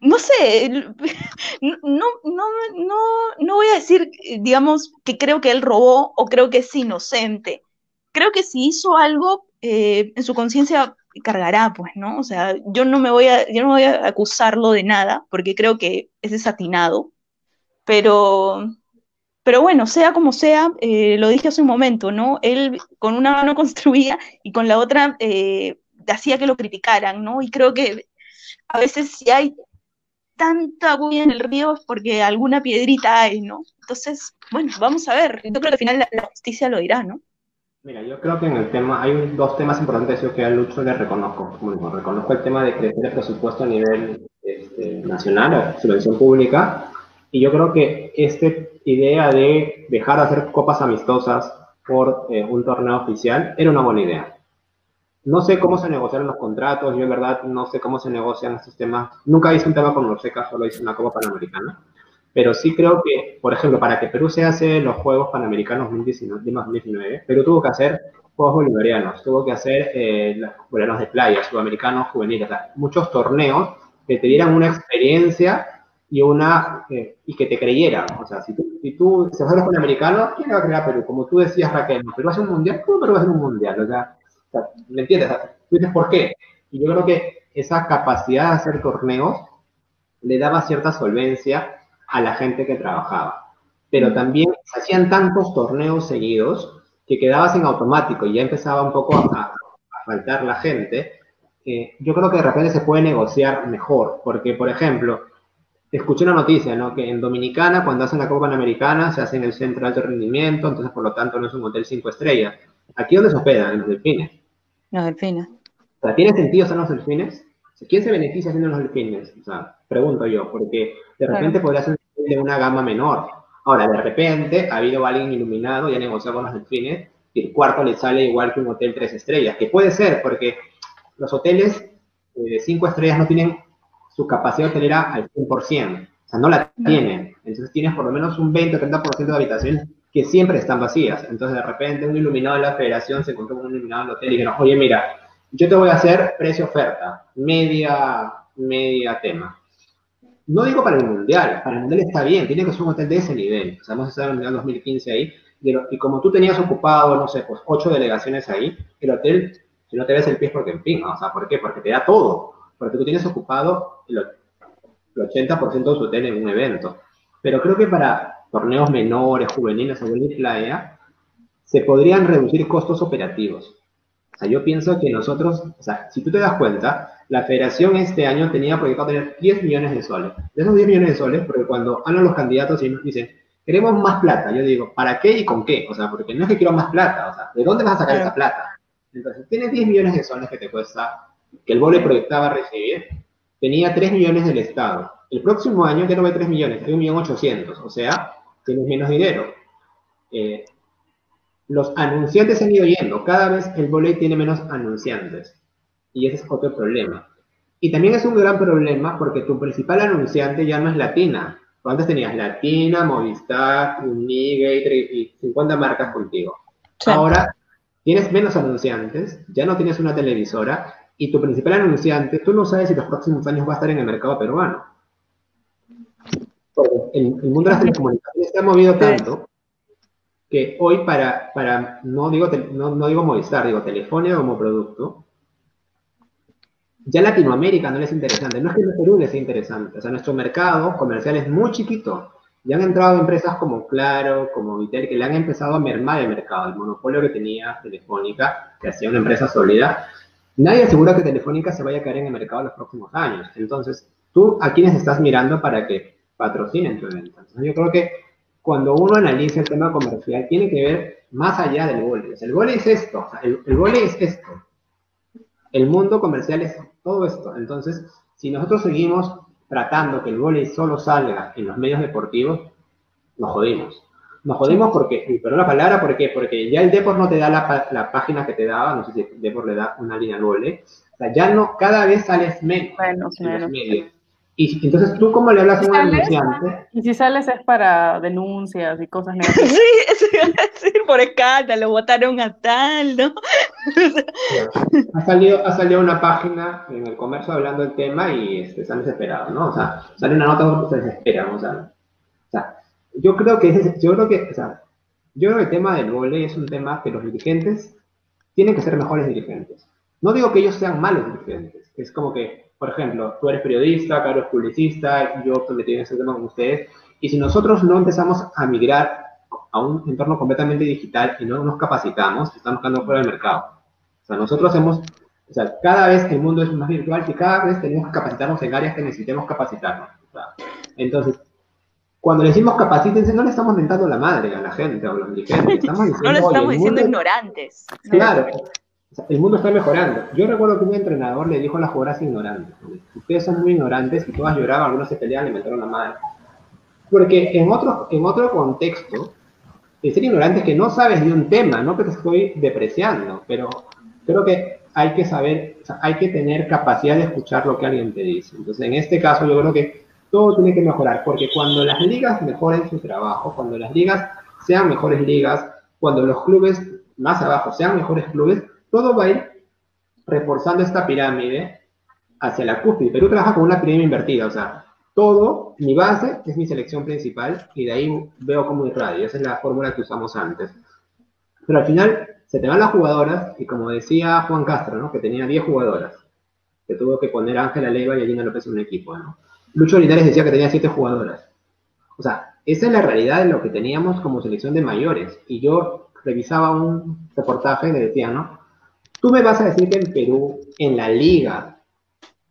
no sé, no, no, no, no voy a decir, digamos, que creo que él robó o creo que es inocente. Creo que si hizo algo en su conciencia cargará, pues, ¿no? O sea, yo no me voy a, yo no voy a acusarlo de nada, porque creo que es desatinado, pero, pero bueno, sea como sea, eh, lo dije hace un momento, ¿no? Él con una mano construía y con la otra eh, hacía que lo criticaran, ¿no? Y creo que a veces si hay tanta agua en el río es porque alguna piedrita hay, ¿no? Entonces, bueno, vamos a ver. Yo creo que al final la justicia lo dirá, ¿no? Mira, yo creo que en el tema, hay dos temas importantes que a Lucho le reconozco. Como reconozco el tema de crecer el presupuesto a nivel este, nacional o subvención pública. Y yo creo que esta idea de dejar de hacer copas amistosas por eh, un torneo oficial era una buena idea. No sé cómo se negociaron los contratos, yo en verdad no sé cómo se negocian estos temas. Nunca hice un tema con Norseca, solo hice una copa panamericana. Pero sí creo que, por ejemplo, para que Perú se hace los Juegos Panamericanos 2019, Perú tuvo que hacer Juegos Bolivarianos, tuvo que hacer eh, los bolivarianos de playa, sudamericanos, juveniles, muchos torneos que te dieran una experiencia y una eh, y que te creyeran. O sea, si tú, si tú se los Panamericanos, ¿quién va a creer a Perú? Como tú decías, Raquel, ¿Perú va a ser un mundial? ¿Cómo Perú va a ser un mundial? O sea, ¿me entiendes? tú dices, ¿por qué? Y yo creo que esa capacidad de hacer torneos le daba cierta solvencia a la gente que trabajaba. Pero también se hacían tantos torneos seguidos que quedabas en automático y ya empezaba un poco a, faltar la gente. yo creo que de repente se puede negociar mejor, porque, por ejemplo, escuché una noticia, ¿no? Que en Dominicana, cuando hacen la Copa Panamericana, se hace en el centro de alto rendimiento, entonces por lo tanto no es un hotel cinco estrellas. ¿Aquí dónde se hospedan? En los delfines. Los delfines. O sea, ¿tiene sentido ser los delfines? ¿Quién se beneficia haciendo los delfines? O sea, pregunto yo, porque de repente podría ser de una gama menor. Ahora, de repente ha habido alguien iluminado y ha negociado con los delfines y el cuarto le sale igual que un hotel tres estrellas, que puede ser, porque los hoteles de cinco estrellas no tienen su capacidad hotelera al 100%, o sea, no la tienen. Entonces tienes por lo menos un 20 o 30% de habitaciones que siempre están vacías. Entonces de repente un iluminado de la federación se encontró con un iluminado del hotel y dijeron, oye, mira, yo te voy a hacer precio-oferta, media, media tema. No digo para el Mundial, para el Mundial está bien, tiene que ser un hotel de ese nivel. O sea, vamos a estar en el Mundial 2015 ahí, y como tú tenías ocupado, no sé, pues ocho delegaciones ahí, el hotel, si no te ves el pie es porque en fin, o sea, ¿por qué? Porque te da todo porque tú tienes ocupado el, 80% de su hotel en un evento. Pero creo que para torneos menores, juveniles o de playa, se podrían reducir costos operativos. O sea, yo pienso que nosotros, o sea, si tú te das cuenta, la federación este año tenía proyectado tener 10 millones de soles. De esos 10 millones de soles, porque cuando hablan los candidatos y nos dicen, queremos más plata, yo digo, ¿para qué y con qué? O sea, porque no es que quiero más plata, o sea, ¿de dónde vas a sacar esa plata? Entonces, tienes 10 millones de soles que te cuesta que el BOLE proyectaba recibir, tenía 3 millones del Estado. El próximo año ya no hay 3 millones, hay 1.800.000, o sea, tienes menos dinero. Eh, los anunciantes han ido yendo, cada vez el BOLE tiene menos anunciantes. Y ese es otro problema. Y también es un gran problema porque tu principal anunciante ya no es Latina. Antes tenías Latina, Movistar, Unigator y 50 marcas contigo. Ahora tienes menos anunciantes, ya no tienes una televisora y tu principal anunciante, tú no sabes si los próximos años va a estar en el mercado peruano. El, el mundo de las telecomunicaciones se ha movido tanto que hoy para, para no, digo, no, no digo Movistar, digo Telefónica como producto, ya Latinoamérica no es interesante. No es que el Perú les sea interesante. O sea, nuestro mercado comercial es muy chiquito. Ya han entrado empresas como Claro, como Vitel, que le han empezado a mermar el mercado. El monopolio que tenía Telefónica, que hacía una empresa sólida, Nadie asegura que Telefónica se vaya a caer en el mercado en los próximos años. Entonces, ¿tú a quiénes estás mirando para que patrocinen tu evento? Entonces, yo creo que cuando uno analiza el tema comercial, tiene que ver más allá del vóley. El vóley es esto, el, el es esto. El mundo comercial es todo esto. Entonces, si nosotros seguimos tratando que el vóley solo salga en los medios deportivos, nos jodimos. Nos jodimos porque, perdón la palabra, ¿por qué? Porque ya el Depor no te da la, página que te daba, no sé si Depor le da una línea doble, o sea, ya no, cada vez sales menos en los medios. Y entonces tú cómo le hablas a un anunciante. Y si sales es para denuncias y cosas negativas. Sí, eso iba a decir, por escándalo, votaron a tal, ¿no? ha, salido, ha salido una página en el comercio hablando del tema y este, están desesperados, ¿no? O sea, sale una nota que se desesperan, o sea, o sea yo creo que, yo creo que, o sea, yo creo que el tema del vole es un tema que los dirigentes tienen que ser mejores dirigentes. No digo que ellos sean malos dirigentes, es como que, por ejemplo, tú eres periodista, Carlos es publicista, yo metido en ese tema con ustedes, y si nosotros no empezamos a migrar a un entorno completamente digital y no nos capacitamos, estamos quedando fuera del mercado. O sea, nosotros hemos, o sea, cada vez el mundo es más virtual y cada vez tenemos que capacitarnos en áreas que necesitemos capacitarnos. entonces, cuando le decimos capacítense, no le estamos mentando la madre a la gente o a los dirigentes. Estamos diciendo, no le estamos diciendo ignorantes. Claro, el mundo está mejorando. Yo recuerdo que un entrenador le dijo a las jugadoras ignorantes, ustedes son muy ignorantes y todas lloraban, algunos se peleaban, le metieron la madre. Porque en otro, en otro contexto, el ser ignorante es que no sabes de un tema, no que te estoy depreciando, pero creo que hay que saber, hay que tener capacidad de escuchar lo que alguien te dice. Entonces, en este caso, yo creo que todo tiene que mejorar, porque cuando las ligas mejoren su trabajo, cuando las ligas sean mejores ligas, cuando los clubes más abajo sean mejores clubes, todo va a ir reforzando esta pirámide hacia la cúspide. Perú trabaja con una pirámide invertida, o sea, todo, mi base es mi selección principal y de ahí veo cómo irradia. Esa es la fórmula que usamos antes. Pero al final se te van las jugadoras y como decía Juan Castro, ¿no? que tenía 10 jugadoras. que tuvo que poner Ángela Leiva y a Gina López en un equipo, ¿no? Lucho Linares decía que tenía siete jugadoras. O sea, esa es la realidad de lo que teníamos como selección de mayores. Y yo revisaba un reportaje y le decía, ¿no? Tú me vas a decir que en Perú, en la liga,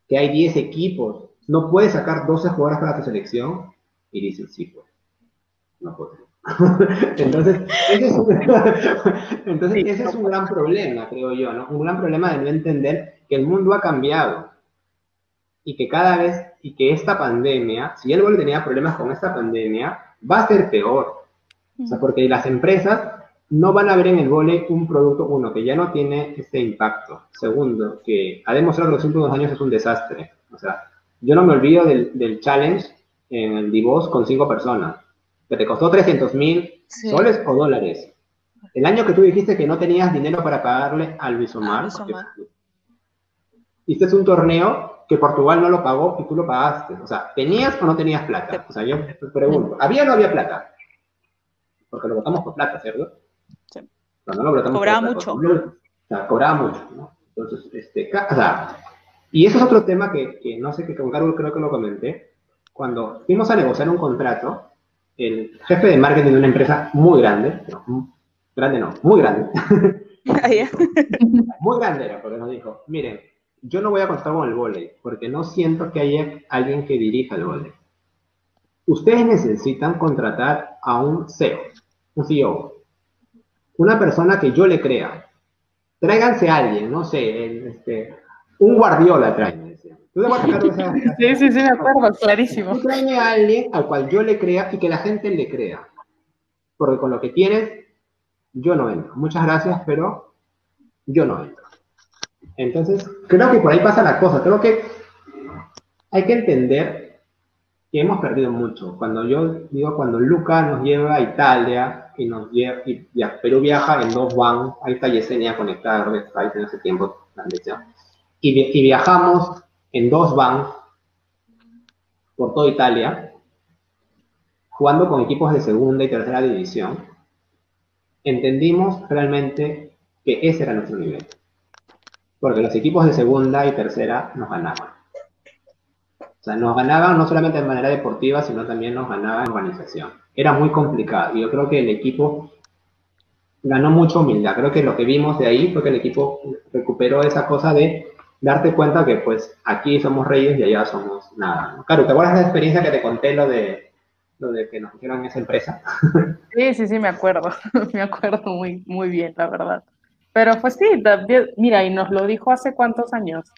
que hay 10 equipos, no puedes sacar 12 jugadoras para tu selección. Y dicen, sí, pues. No puedo. Entonces, ese es, un, entonces ese es un gran problema, creo yo, ¿no? Un gran problema de no entender que el mundo ha cambiado y que cada vez, y que esta pandemia, si el tenía problemas con esta pandemia, va a ser peor. O sea, porque las empresas no van a ver en el vole un producto, uno, que ya no tiene este impacto. Segundo, que ha demostrado que los últimos años es un desastre. O sea, yo no me olvido del, del challenge en el Divos con cinco personas que te costó 300 mil soles o dólares. El año que tú dijiste que no tenías dinero para pagarle al Bisomar, hiciste un torneo que Portugal no lo pagó y tú lo pagaste. O sea, ¿tenías o no tenías plata? O sea, yo te pregunto, ¿había o no había plata? Porque lo votamos por plata, ¿cierto? Sí. cobraba mucho. cobraba mucho, ¿no? Entonces, este, o sea, y eso es otro tema que, que no sé, que con Carlos creo que lo comenté. Cuando fuimos a negociar un contrato, el jefe de marketing de una empresa muy grande, grande no, muy grande, muy grande era, porque nos dijo, miren, yo no voy a contar con el volei, porque no siento que haya alguien que dirija el volei. Ustedes necesitan contratar a un CEO, un CEO, una persona que yo le crea. Tráiganse a alguien, no sé, este, un guardiola traen Sí, sí, sí, me acuerdo, clarísimo. Tú a alguien al cual yo le crea y que la gente le crea. Porque con lo que tienes, yo no entro. Muchas gracias, pero yo no entro. Entonces, creo que por ahí pasa la cosa. Creo que hay que entender que hemos perdido mucho. Cuando yo digo, cuando Luca nos lleva a Italia y nos lleva, y, Perú viaja en dos van, ahí está Yesenia conectada ahí en ese tiempo, y, y viajamos en dos vans por toda Italia, jugando con equipos de segunda y tercera división, entendimos realmente que ese era nuestro nivel. Porque los equipos de segunda y tercera nos ganaban. O sea, nos ganaban no solamente de manera deportiva, sino también nos ganaban en organización. Era muy complicado. Y yo creo que el equipo ganó mucha humildad. Creo que lo que vimos de ahí fue que el equipo recuperó esa cosa de darte cuenta que pues aquí somos reyes y allá somos nada. Claro, ¿te acuerdas de la experiencia que te conté lo de lo de que nos hicieron esa empresa? Sí, sí, sí, me acuerdo, me acuerdo muy, muy bien, la verdad. Pero pues sí, mira, y nos lo dijo hace cuántos años,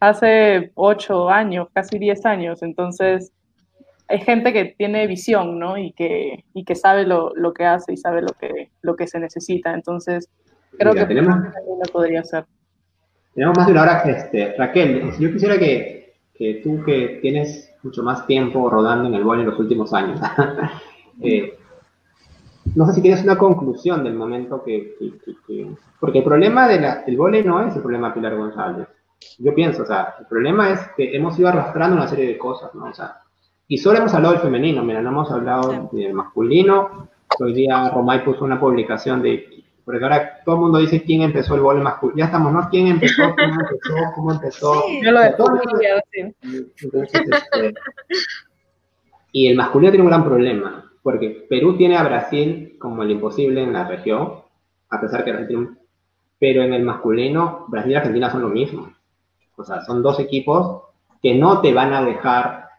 hace ocho años, casi diez años, entonces hay gente que tiene visión, ¿no? Y que, y que sabe lo, lo que hace y sabe lo que, lo que se necesita, entonces creo que tenemos, también lo podría hacer. Tenemos más de una hora. Este, Raquel, yo quisiera que, que, tú que tienes mucho más tiempo rodando en el bol en los últimos años, eh, no sé si tienes una conclusión del momento que, porque el problema de la, del vole no es el problema de Pilar González. Yo pienso, o sea, el problema es que hemos ido arrastrando una serie de cosas, ¿no? O sea, y solo hemos hablado del femenino, mira, no hemos hablado del masculino. Hoy día Romay puso una publicación de porque ahora todo el mundo dice quién empezó el vole masculino. Ya estamos, ¿no? ¿Quién empezó? ¿Cómo empezó? ¿Cómo empezó? yo lo este, y el masculino tiene un gran problema, porque Perú tiene a Brasil como el imposible en la región, a pesar que Argentina... Pero en el masculino, Brasil y Argentina son lo mismo. O sea, son dos equipos que no te van a dejar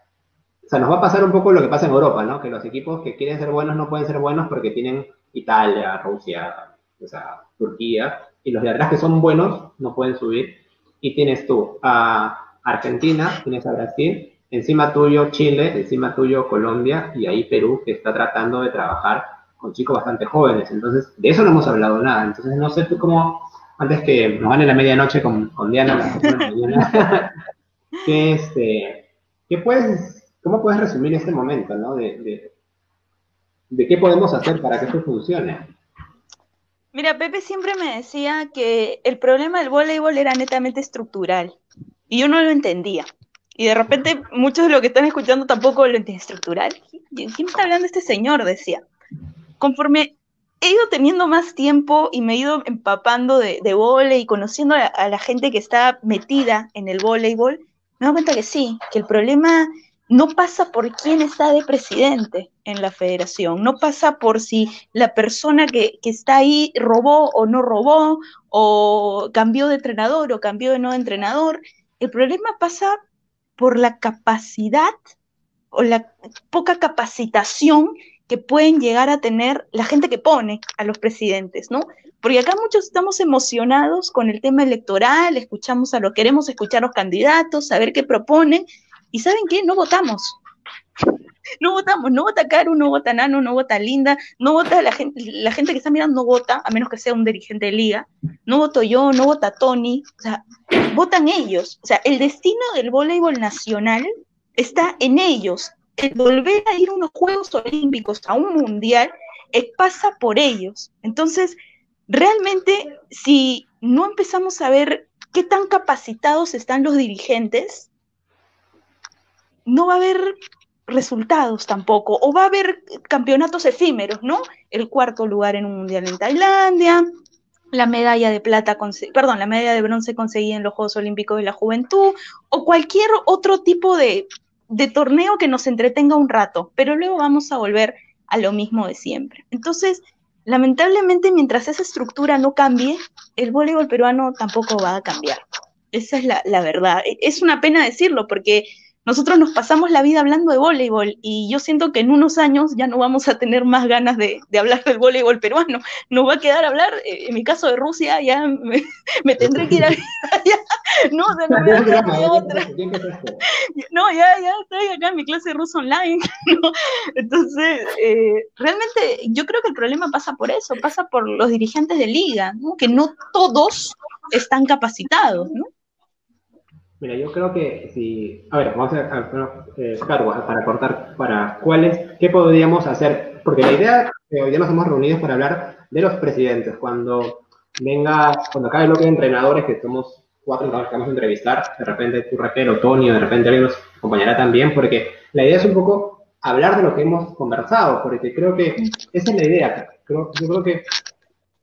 o sea, nos va a pasar un poco lo que pasa en Europa, ¿no? Que los equipos que quieren ser buenos no pueden ser buenos porque tienen Italia, Rusia, o sea, Turquía, y los de atrás que son buenos no pueden subir. Y tienes tú a Argentina, tienes a Brasil, encima tuyo Chile, encima tuyo Colombia y ahí Perú, que está tratando de trabajar con chicos bastante jóvenes. Entonces, de eso no hemos hablado nada. Entonces, no sé tú cómo, antes que nos van en la medianoche con, con Diana, ¿qué, este, ¿qué puedes, ¿cómo puedes resumir este momento, ¿no? De, de, de qué podemos hacer para que esto funcione. Mira, Pepe siempre me decía que el problema del voleibol era netamente estructural y yo no lo entendía. Y de repente muchos de los que están escuchando tampoco lo entienden estructural. ¿Quién está hablando este señor? Decía. Conforme he ido teniendo más tiempo y me he ido empapando de, de y conociendo a, la gente que está metida en el voleibol, me doy cuenta que sí, que el problema no pasa por quién está de presidente en la federación, no pasa por si la persona que, que, está ahí robó o no robó, o cambió de entrenador o cambió de no entrenador. El problema pasa por la capacidad o la poca capacitación que pueden llegar a tener la gente que pone a los presidentes, ¿no? Porque acá muchos estamos emocionados con el tema electoral, escuchamos a lo queremos escuchar a los candidatos, saber qué proponen, y ¿saben qué? No votamos. No votamos, no vota Caro, no vota Nano, no vota Linda, no vota la gente, la gente que está mirando no vota, a menos que sea un dirigente de liga, no voto yo, no vota Tony, o sea, votan ellos. O sea, el destino del voleibol nacional está en ellos. El volver a ir a unos Juegos Olímpicos, a un mundial, pasa por ellos. Entonces, realmente, si no empezamos a ver qué tan capacitados están los dirigentes, no va a haber resultados tampoco, o va a haber campeonatos efímeros, ¿no? El cuarto lugar en un mundial en Tailandia, la medalla de plata, perdón, la medalla de bronce conseguida en los Juegos Olímpicos de la Juventud, o cualquier otro tipo de, de torneo que nos entretenga un rato, pero luego vamos a volver a lo mismo de siempre. Entonces, lamentablemente, mientras esa estructura no cambie, el voleibol peruano tampoco va a cambiar. Esa es la, la verdad. Es una pena decirlo porque nosotros nos pasamos la vida hablando de voleibol y yo siento que en unos años ya no vamos a tener más ganas de, hablar del voleibol peruano. Nos va a quedar hablar, eh, en mi caso de Rusia, ya me, tendré que ir a allá. No, no, ya, ya estoy acá en mi clase de ruso online. Entonces, eh, realmente yo creo que el problema pasa por eso, pasa por los dirigentes de liga, que no todos están capacitados, ¿no? Mira, yo creo que si, a ver, vamos a, a, eh, para cortar, para cuáles, qué podríamos hacer, porque la idea que hoy día nos hemos reunido para hablar de los presidentes, cuando venga, cuando acabe el bloque de entrenadores, que somos cuatro entrenadores que vamos a entrevistar, de repente tú Raquel o Tony, o de repente alguien nos acompañará también, porque la idea es un poco hablar de lo que hemos conversado, porque creo que esa es la idea, creo, yo creo que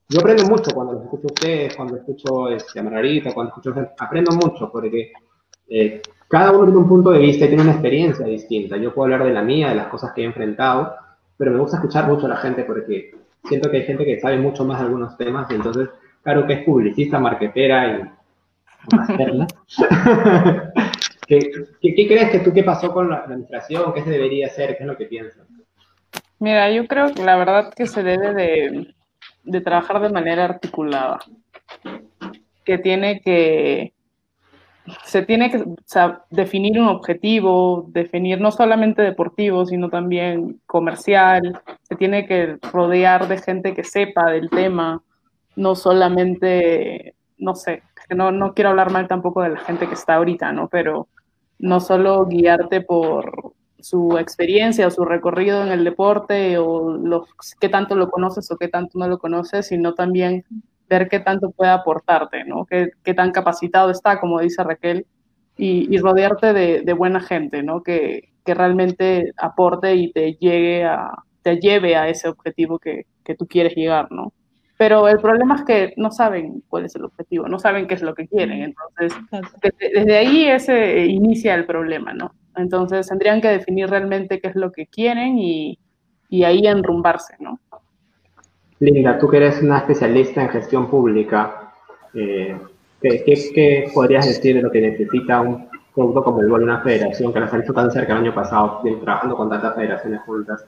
yo aprendo mucho cuando los escucho a ustedes, cuando escucho este, a Margarita, cuando escucho aprendo mucho, porque eh, cada uno tiene un punto de vista y tiene una experiencia distinta. Yo puedo hablar de la mía, de las cosas que he enfrentado, pero me gusta escuchar mucho a la gente porque siento que hay gente que sabe mucho más de algunos temas y entonces, claro que es publicista, marquetera y hacerla. ¿Qué, ¿Qué, crees que tú qué pasó con la administración? ¿Qué se debería hacer? ¿Qué es lo que piensas? Mira, yo creo que la verdad que se debe de, de trabajar de manera articulada, que tiene que se tiene que definir un objetivo, definir no solamente deportivo, sino también comercial, se tiene que rodear de gente que sepa del tema, no solamente, no sé, no, no quiero hablar mal tampoco de la gente que está ahorita, ¿no? Pero no solo guiarte por su experiencia o su recorrido en el deporte o los, qué tanto lo conoces o qué tanto no lo conoces, sino también ver qué tanto puede aportarte, ¿no? Qué, qué tan capacitado está, como dice Raquel, y, y rodearte de, de, buena gente, ¿no? Que, que, realmente aporte y te llegue a, te lleve a ese objetivo que, que tú quieres llegar, ¿no? Pero el problema es que no saben cuál es el objetivo, no saben qué es lo que quieren. Entonces, desde, desde ahí ese inicia el problema, ¿no? Entonces, tendrían que definir realmente qué es lo que quieren y, y ahí enrumbarse, ¿no? Linda, tú que eres una especialista en gestión pública, eh, ¿qué, podrías decir de lo que necesita un producto como el de una federación que nos ha visto tan cerca el año pasado, trabajando con tantas federaciones juntas?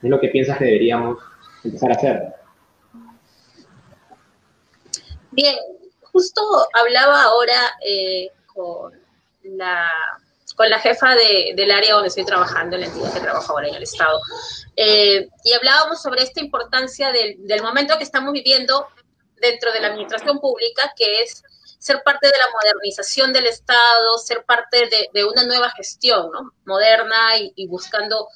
¿Qué es lo que piensas que deberíamos empezar a hacer? Bien, justo hablaba ahora eh, con la con la jefa del área donde estoy trabajando, en la entidad que trabajo ahora en el Estado. Eh, y hablábamos sobre esta importancia del, momento que estamos viviendo dentro de la administración pública, que es ser parte de la modernización del Estado, ser parte de, una nueva gestión ¿no? moderna y, buscando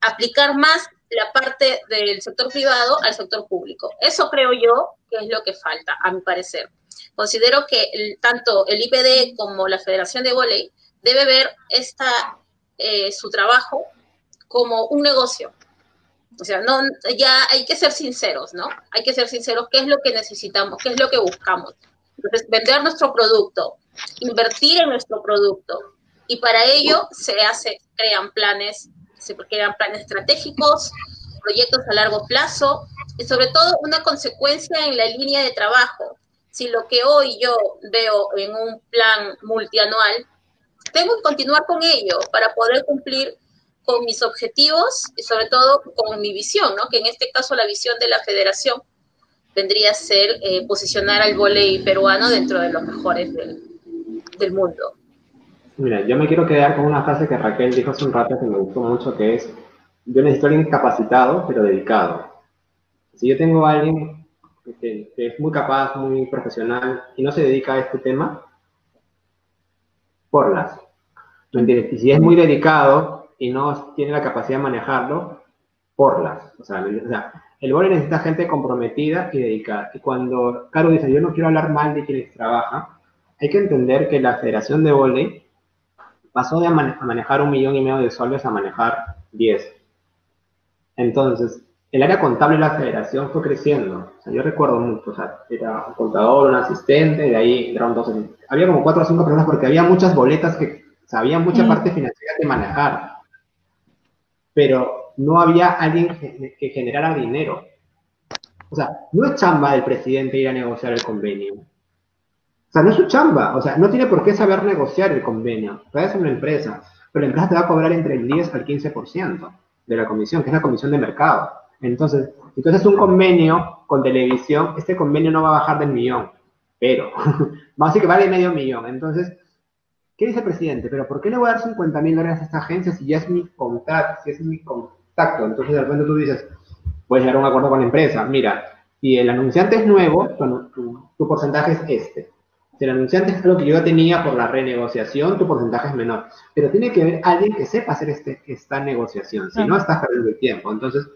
aplicar más la parte del sector privado al sector público. Eso creo yo que es lo que falta, a mi parecer. Considero que tanto el IPD como la Federación de Voley debe ver esta, eh, su trabajo como un negocio. O sea, no, ya hay que ser sinceros, ¿no? Hay que ser sinceros, ¿qué es lo que necesitamos? ¿Qué es lo que buscamos? Entonces, vender nuestro producto, invertir en nuestro producto. Y para ello se hace, crean planes, se crean planes estratégicos, proyectos a largo plazo y sobre todo una consecuencia en la línea de trabajo. Si lo que hoy yo veo en un plan multianual, tengo que continuar con ello para poder cumplir con mis objetivos y sobre todo con mi visión, ¿no? que en este caso la visión de la federación vendría a ser eh, posicionar al volei peruano dentro de los mejores del, del mundo. Mira, yo me quiero quedar con una frase que Raquel dijo hace un rato que me gustó mucho, que es, yo necesito a alguien capacitado, pero dedicado. Si yo tengo a alguien que, es muy capaz, muy profesional y no se dedica a este tema, porlas. ¿Me si es muy dedicado y no tiene la capacidad de manejarlo, porlas. O sea, o sea el vóley necesita gente comprometida y dedicada. Y cuando Caro dice, yo no quiero hablar mal de quienes trabajan, hay que entender que la Federación de Vóley pasó de manejar un millón y medio de soles a manejar 10. Entonces, el área contable de la federación fue creciendo. O sea, yo recuerdo mucho, o sea, era un contador, un asistente, de ahí entraron dos. Había como cuatro o cinco personas porque había muchas boletas que sabían mucha parte financiera de manejar. Pero no había alguien que, que generara dinero. O sea, no es chamba del presidente ir a negociar el convenio. O sea, no es su chamba, o sea, no tiene por qué saber negociar el convenio. Puede una empresa, pero la empresa te va a cobrar entre el 10 al 15% de la comisión, que es la comisión de mercado. Entonces, entonces un convenio con televisión, este convenio no va a bajar del millón, pero vamos a decir que vale medio millón. Entonces, ¿qué dice el presidente? Pero ¿por qué le voy a dar 50 mil dólares a esta agencia si ya es mi contrato, si es mi contacto? Entonces, de repente tú dices, puedes llegar a un acuerdo con la empresa. Mira, si el anunciante es nuevo, tu porcentaje es este el anunciante es algo que yo ya tenía por la renegociación, tu porcentaje es menor. Pero tiene que haber alguien que sepa hacer este, esta negociación, si no estás perdiendo el tiempo. Entonces,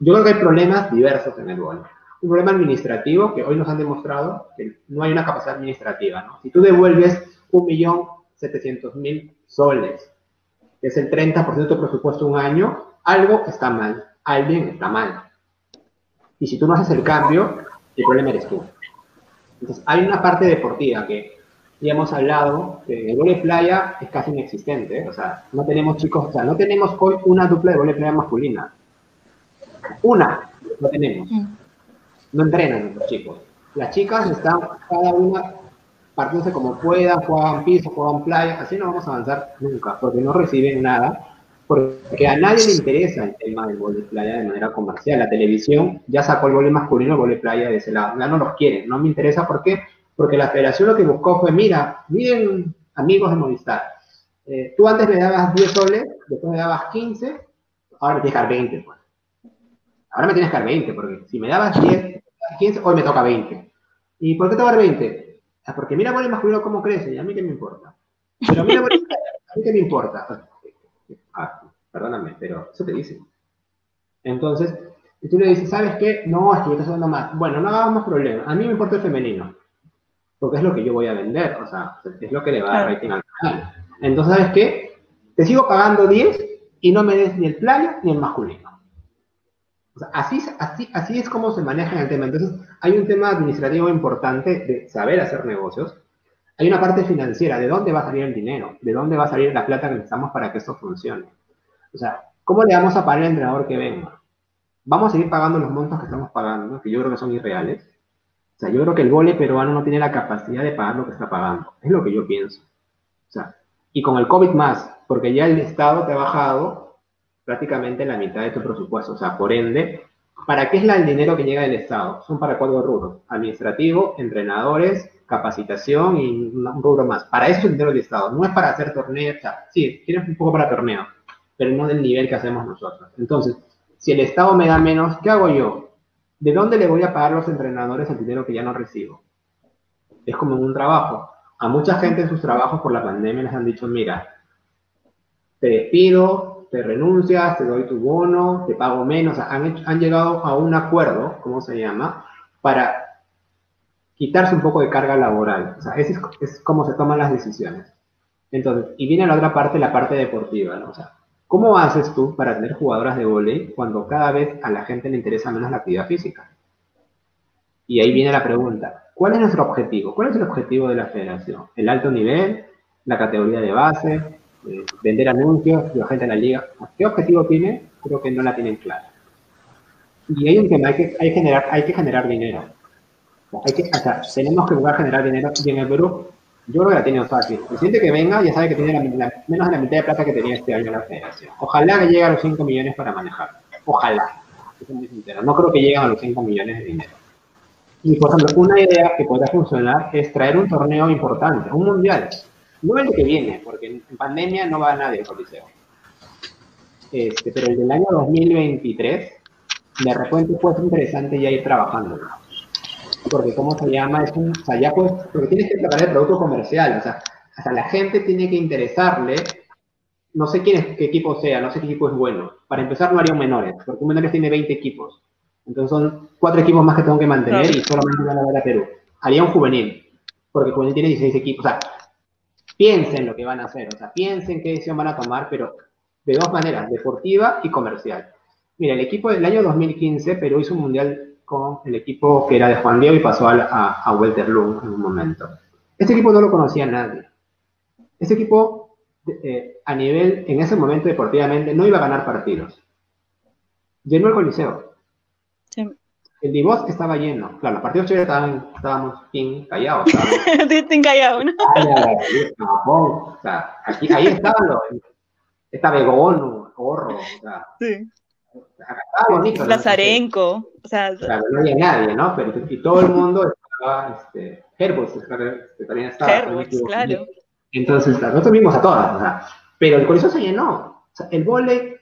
yo creo que hay problemas diversos en el bono. Un problema administrativo que hoy nos han demostrado que no hay una capacidad administrativa. ¿no? Si tú devuelves un millón setecientos mil soles, que es el 30% de tu presupuesto un año, algo está mal, alguien está mal. Y si tú no haces el cambio, el problema eres tú. Entonces, hay una parte deportiva que ya hemos hablado, que el vole playa es casi inexistente, ¿eh? o sea, no tenemos chicos, o sea, no tenemos hoy una dupla de vole playa masculina. Una, no tenemos. Mm. No entrenan los chicos. Las chicas están cada una partiéndose como puedan, juegan piso, juegan playa, así no vamos a avanzar nunca, porque no reciben nada porque a nadie le interesa el tema del vóley playa de manera comercial. La televisión ya sacó el vóley masculino, el vóley playa de ese lado. Ya no los quieren, no me interesa. ¿Por qué? Porque la federación lo que buscó fue, mira, miren amigos de Movistar, eh, tú antes me dabas 10 soles, después me dabas 15, ahora me tienes que dar 20. Pues. Ahora me tienes que dar 20, porque si me dabas 10, 15, hoy me toca 20. ¿Y por qué te voy a dar 20? Ah, porque mira el vóley masculino cómo crece, y a mí qué me importa. Pero mira el playa, a mí qué me importa Ah, perdóname, pero eso te dice. Entonces, y tú le dices, ¿sabes qué? No, es que yo estoy más. Bueno, no hagamos más problemas. A mí me importa el femenino. Porque es lo que yo voy a vender. O sea, es lo que le va a dar rating al canal. Entonces, ¿sabes qué? Te sigo pagando 10 y no me des ni el playa ni el masculino. Así, así, así es como se maneja el tema. Entonces, hay un tema administrativo importante de saber hacer negocios hay una parte financiera, ¿de dónde va a salir el dinero? ¿De dónde va a salir la plata que necesitamos para que esto funcione? O sea, ¿cómo le vamos a pagar al entrenador que venga? Vamos a seguir pagando los montos que estamos pagando, que yo creo que son irreales. O sea, yo creo que el vole peruano no tiene la capacidad de pagar lo que está pagando. Es lo que yo pienso. O sea, y con el COVID más, porque ya el Estado te ha bajado prácticamente la mitad de tu presupuesto. O sea, por ende, ¿para qué es el dinero que llega del Estado? Son para cuatro rubros. Administrativo, entrenadores, capacitación y un rubro más. Para eso es el dinero del Estado, no es para hacer torneos, sí, tiene un poco para torneo, pero no del nivel que hacemos nosotros. Entonces, si el Estado me da menos, ¿qué hago yo? ¿De dónde le voy a pagar los entrenadores el dinero que ya no recibo? Es como un trabajo. A mucha gente en sus trabajos por la pandemia les han dicho, mira, te despido, te renuncias, te doy tu bono, te pago menos. han, han llegado a un acuerdo, ¿cómo se llama? Para quitarse un poco de carga laboral. O sea, ese es, como se toman las decisiones. Entonces, y viene la otra parte, la parte deportiva, ¿no? O sea, ¿Cómo haces tú para tener jugadoras de volei cuando cada vez a la gente le interesa menos la actividad física? Y ahí viene la pregunta, ¿cuál es nuestro objetivo? ¿Cuál es el objetivo de la federación? ¿El alto nivel? ¿La categoría de base? Eh, ¿Vender anuncios? ¿La gente en la liga? ¿Qué objetivo tiene? Creo que no la tienen clara. Y hay un tema, hay que, hay generar, hay que generar dinero. Hay que, o sea, tenemos que buscar generar dinero. Y en el Perú, yo creo que la tiene fácil. El siente que venga ya sabe que tiene la, menos de la mitad de plata que tenía este año la federación. Ojalá que llegue a los 5 millones para manejar. Ojalá. muy sincero. No creo que lleguen a los 5 millones de dinero. Y, por ejemplo, una idea que podría funcionar es traer un torneo importante, un mundial. No el que viene, porque en pandemia no va nadie al Coliseo. Este, pero el del año 2023, de repente ser interesante ya ir trabajando. Porque, ¿cómo se llama? Es un, o sea, ya pues, porque tienes que tratar el producto comercial. O sea, hasta la gente tiene que interesarle. No sé quién es, qué equipo sea, no sé qué equipo es bueno. Para empezar, no haría un menores, porque un menores tiene 20 equipos. Entonces son cuatro equipos más que tengo que mantener y solamente van a ver a Perú. Haría un juvenil, porque el juvenil tiene 16 equipos. O sea, piensen lo que van a hacer, o sea, piensen qué decisión van a tomar, pero de dos maneras, deportiva y comercial. Mira, el equipo del año 2015, Perú hizo un mundial con el equipo que era de Juan Diego y pasó a, a, a en un momento. Este equipo no lo conocía nadie. Este equipo, eh, a nivel, en ese momento deportivamente, no iba a ganar partidos. Llenó el coliseo. El Divos estaba lleno. Claro, los partidos chéveres estaban, estábamos bien callados. Estábamos... callados, ¿no? o sea, aquí, ahí estaban los... Estaba Egono, Gorro, o sea... Sí bonito. Lazarenko. O sea, claro, no había nadie, ¿no? Pero y todo el mundo estaba, este, Herbots, que también estaba. Herbots, claro. Entonces, nosotros vimos a todas, o sea, pero el coliseo se llenó. O sea, el volei,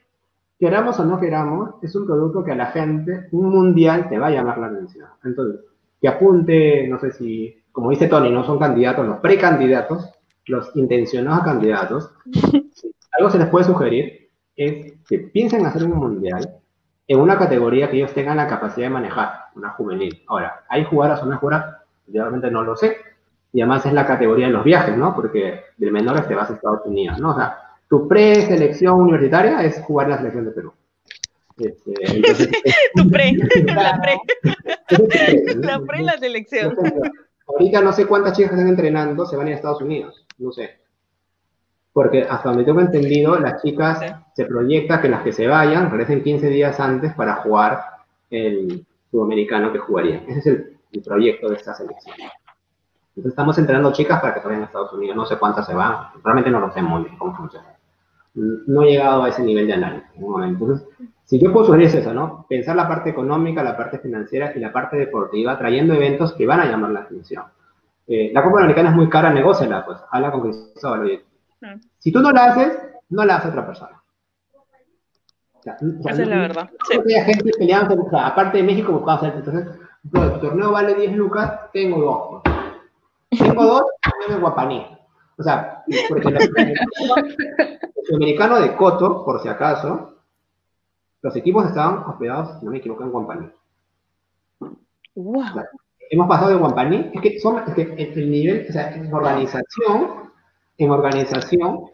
queramos o no queramos, es un producto que a la gente, un mundial, te va a llamar la atención. Entonces, que apunte, no sé si, como dice Tony, no son candidatos, los precandidatos, los intencionados candidatos, algo se les puede sugerir es que piensen hacer un mundial en una categoría que ellos tengan la capacidad de manejar, una juvenil. Ahora, ¿hay jugadoras o no jugadoras? Realmente no lo sé. Y además es la categoría de los viajes, ¿no? Porque de menores te vas a Estados Unidos, ¿no? O sea, tu preselección universitaria es jugar la selección de Perú. Este, tu pre, la pre. la pre la selección. Ahorita no sé cuántas chicas están entrenando, se van a, ir a Estados Unidos, no sé porque hasta donde tengo entendido, las chicas se proyecta que las que se vayan regresen 15 días antes para jugar el sudamericano que jugarían. Ese es el, proyecto de esta selección. Entonces estamos entrenando chicas para que se vayan a Estados Unidos. No sé cuántas se van, realmente no lo sé muy bien cómo funciona. No he llegado a ese nivel de análisis. Entonces, si yo puedo sugerir eso, ¿no? Pensar la parte económica, la parte financiera y la parte deportiva, trayendo eventos que van a llamar la atención. Eh, la Copa Americana es muy cara, negóciala, pues. Habla con Cristóbal, si tú no la haces, no la hace otra persona. Esa es la verdad. Sí. gente peleando, aparte de México, buscaba hacer. Entonces, el torneo vale 10 lucas, tengo dos. Tengo dos, tengo guapaní. O sea, porque el americano de Coto, por si acaso, los equipos estaban hospedados, si no me equivoco, en Guampaní. Wow. hemos pasado de Guampaní, es que, son, es que el nivel, o sea, en organización, en organización,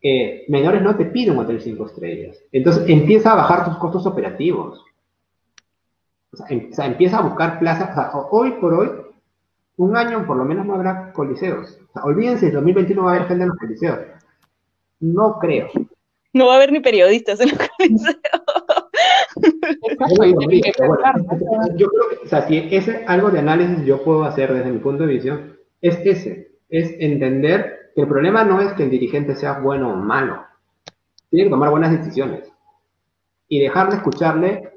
eh, menores no te piden un hotel 5 estrellas. Entonces empieza a bajar tus costos operativos. Em, o sea, empieza a buscar plazas. O sea, hoy por hoy, un año por lo menos no habrá coliseos. O sea, olvídense, en 2021 va a haber gente en los coliseos. No creo. No va a haber ni periodistas en los coliseos. yo creo que, o sea, si ese algo de análisis yo puedo hacer desde mi punto de visión, es ese, es entender el problema no es que el dirigente sea bueno o malo. Tiene que tomar buenas decisiones. Y dejar de escucharle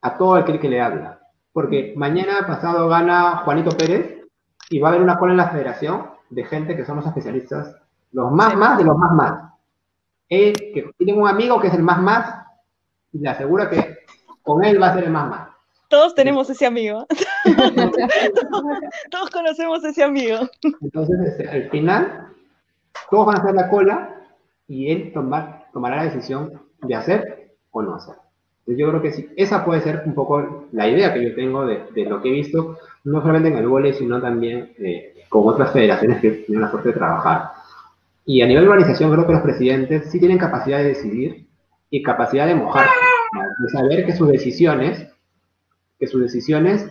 a todo aquel que le habla. Porque mañana pasado gana Juanito Pérez y va a haber una cola en la federación de gente que son los especialistas, los más más de los más más. Él, que tiene un amigo que es el más más, y le asegura que con él va a ser el más más. Todos tenemos ese amigo. todos, conocemos ese amigo. Entonces, este, al final, todos van a hacer la cola y él tomar, tomará la decisión de hacer o no hacer. Entonces yo creo que sí, esa puede ser un poco la idea que yo tengo de, lo que he visto, no solamente en el vole, sino también eh, con otras federaciones que tienen la suerte de trabajar. Y a nivel de organización creo que los presidentes sí tienen capacidad de decidir y capacidad de mojar, de saber que sus decisiones, que sus decisiones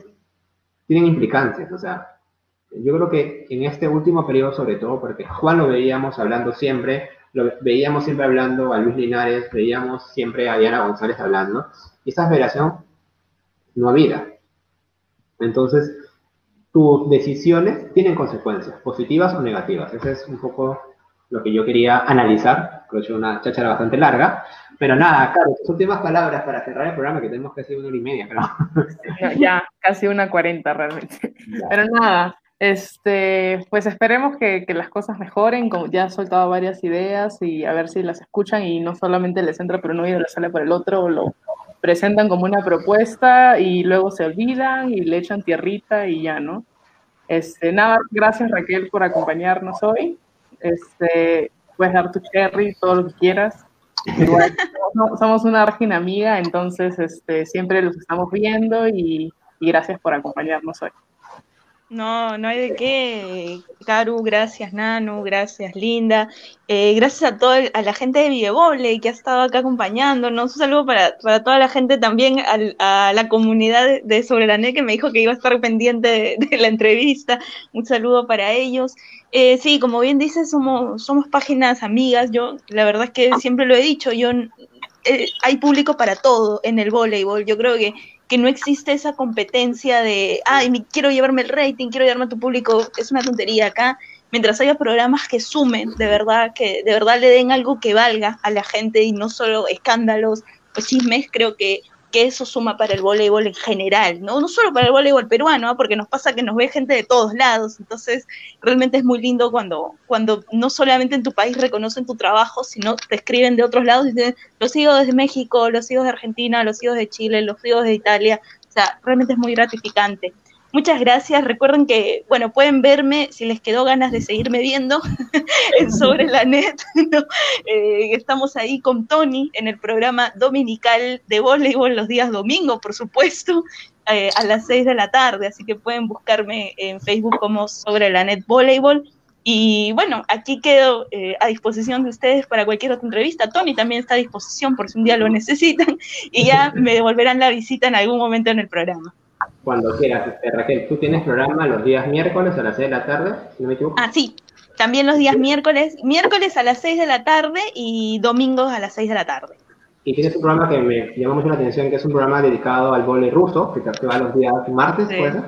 tienen implicancias, o sea, yo creo que en este último periodo sobre todo, porque Juan lo veíamos hablando siempre, lo veíamos siempre hablando a Luis Linares, veíamos siempre a Diana González hablando, y esa federación no había. Entonces, tus decisiones tienen consecuencias, positivas o negativas. Ese es un poco lo que yo quería analizar. Creo que es una cháchara bastante larga. Pero nada, claro, últimas palabras para cerrar el programa, que tenemos casi una hora y media, pero... Ya, casi una cuarenta realmente. Pero nada, este, pues esperemos que, que, las cosas mejoren, como ya he soltado varias ideas y a ver si las escuchan y no solamente les entra por un oído les sale por el otro o lo, presentan como una propuesta y luego se olvidan y le echan tierrita y ya, ¿no? Este, nada, gracias Raquel por acompañarnos hoy. Este, puedes dar tu cherry, todo lo que quieras. Igual, somos una argina amiga, entonces este, siempre los estamos viendo y, y gracias por acompañarnos hoy. No, no hay de qué. Caru, gracias Nanu, gracias Linda. Eh, gracias a toda a la gente de Villevole que ha estado acá acompañándonos. Un saludo para, para toda la gente también, a, la comunidad de, Sobre la NE que me dijo que iba a estar pendiente de, la entrevista. Un saludo para ellos. Eh, sí, como bien dices, somos, somos páginas amigas. Yo, la verdad es que siempre lo he dicho, yo eh, hay público para todo en el voleibol. Yo creo que que no existe esa competencia de, ay, quiero llevarme el rating, quiero llevarme a tu público, es una tontería acá. Mientras haya programas que sumen, de verdad, que de verdad le den algo que valga a la gente y no solo escándalos o chismes, creo que que eso suma para el voleibol en general, ¿no? Solo para el voleibol peruano, ¿ah? porque nos pasa que nos ve gente de todos lados, entonces realmente es muy lindo cuando, cuando no solamente en tu país reconocen tu trabajo, sino te escriben de otros lados y dicen, los sigo desde México, los sigo de Argentina, los sigo de Chile, los sigo de Italia, o sea, realmente es muy gratificante. Muchas gracias. Recuerden que, bueno, pueden verme si les quedó ganas de seguirme viendo sobre la net. Eh, estamos ahí con Tony en el programa dominical de voleibol los días domingos, por supuesto, eh, a las 6 de la tarde. Así que pueden buscarme en Facebook como sobre la net voleibol. Y bueno, aquí quedo eh, a disposición de ustedes para cualquier otra entrevista. Tony también está a disposición por si un día lo necesitan y ya me devolverán la visita en algún momento en el programa. Cuando quieras, este, Raquel, tú tienes programa los días miércoles a las 6 de la tarde, si no me equivoco. Ah, sí, también los días miércoles, miércoles a las 6 de la tarde y domingos a las 6 de la tarde. Y tienes un programa que me llama mucho la atención, que es un programa dedicado al vole ruso, que te va los días martes, sí. ¿puede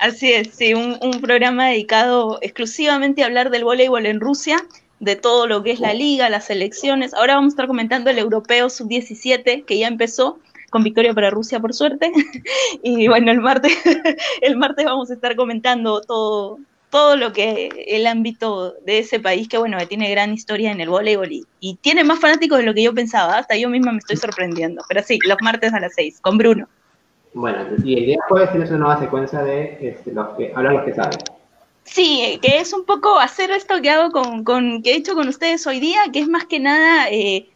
Así es, sí, un, un, programa dedicado exclusivamente a hablar del voleibol en Rusia, de todo lo que es la liga, las selecciones. Ahora vamos a estar comentando el europeo sub-17, que ya empezó, con victoria para Rusia por suerte. y bueno, el martes, el martes vamos a estar comentando todo, todo lo que el ámbito de ese país que bueno, que tiene gran historia en el voleibol y, y, tiene más fanáticos de lo que yo pensaba, hasta yo misma me estoy sorprendiendo. Pero sí, los martes a las 6, con Bruno. Bueno, y el día jueves tienes una nueva secuencia de este, los que hablan los que saben. Sí, que es un poco hacer esto que hago con, con, que he hecho con ustedes hoy día, que es más que nada eh,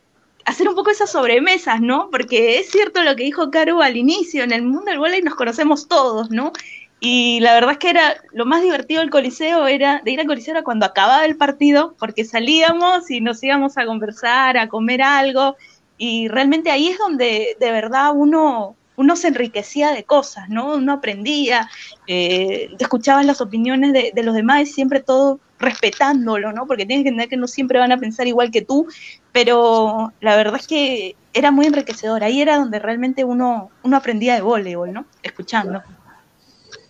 hacer un poco esas sobremesas, ¿no? Porque es cierto lo que dijo Caro al inicio, en el mundo del voleibol nos conocemos todos, ¿no? Y la verdad es que era lo más divertido del Coliseo era de ir al Coliseo era cuando acababa el partido, porque salíamos y nos íbamos a conversar, a comer algo, y realmente ahí es donde de verdad uno uno se enriquecía de cosas, ¿no? Uno aprendía, eh, escuchabas las opiniones de, de, los demás y siempre todo respetándolo, ¿no? Porque tienes que entender que no siempre van a pensar igual que tú, pero la verdad es que era muy enriquecedor. Ahí era donde realmente uno, uno aprendía de voleibol, ¿no? Escuchando.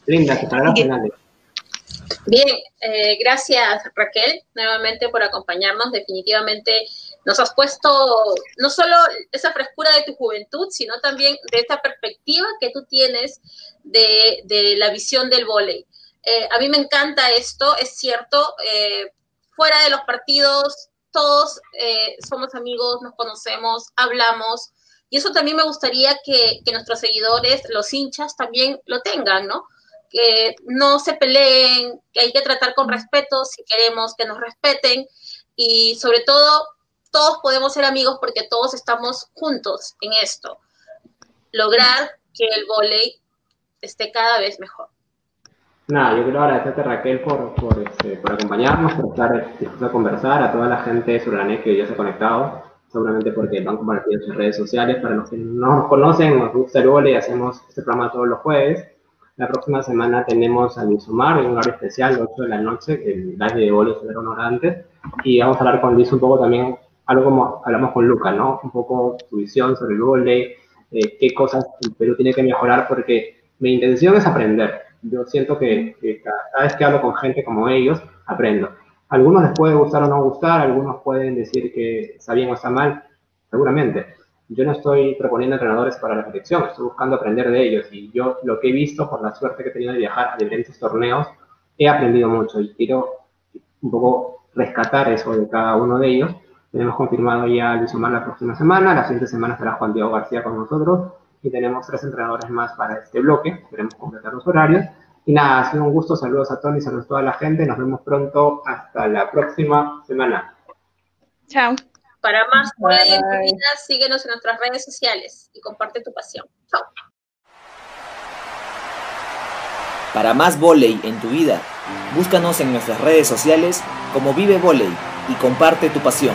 Linda, que Bien, eh, gracias Raquel nuevamente por acompañarnos. Definitivamente nos has puesto no solo esa frescura de tu juventud, sino también de esta perspectiva que tú tienes de, de la visión del voleibol. Eh, a mí me encanta esto, es cierto, eh, fuera de los partidos todos eh, somos amigos, nos conocemos, hablamos, y eso también me gustaría que, nuestros seguidores, los hinchas, también lo tengan, ¿no? Que no se peleen, que hay que tratar con respeto si queremos que nos respeten, y sobre todo, todos podemos ser amigos porque todos estamos juntos en esto. Lograr que el volei esté cada vez mejor. Nada, yo quiero agradecerte Raquel por, por, este, por acompañarnos, por estar dispuesta a conversar, a toda la gente sobre la NET que hoy ya se ha conectado. seguramente porque compartido en sus redes sociales. Para los que no nos conocen, nos gusta el vole y hacemos este programa todos los jueves. La próxima semana tenemos a Luis Omar en un horario especial, 8 de la noche, el live de vole sobre una antes. Y vamos a hablar con Luis un poco también, algo como hablamos con Luca, ¿no? Un poco su visión sobre el vole, eh, qué cosas el Perú tiene que mejorar, porque mi intención es aprender. Yo siento que, que cada vez que hablo con gente como ellos, aprendo algunos les puede gustar o no gustar, algunos pueden decir que está bien o está mal, seguramente. Yo no estoy proponiendo entrenadores para la selección, estoy buscando aprender de ellos y yo lo que he visto por la suerte que he tenido de viajar a diferentes torneos, he aprendido mucho y quiero un poco rescatar eso de cada uno de ellos. Tenemos confirmado ya a Luis Omar la próxima semana, la siguiente semana estará Juan Diego García con nosotros y tenemos tres entrenadores más para este bloque, queremos completar los horarios y nada, ha sido un gusto. Saludos a Tony, saludos a toda la gente. Nos vemos pronto. Hasta la próxima semana. Chao. Para más volei en tu vida, síguenos en nuestras redes sociales y comparte tu pasión. Chao. Para más volei en tu vida, búscanos en nuestras redes sociales como Vive Volei y comparte tu pasión.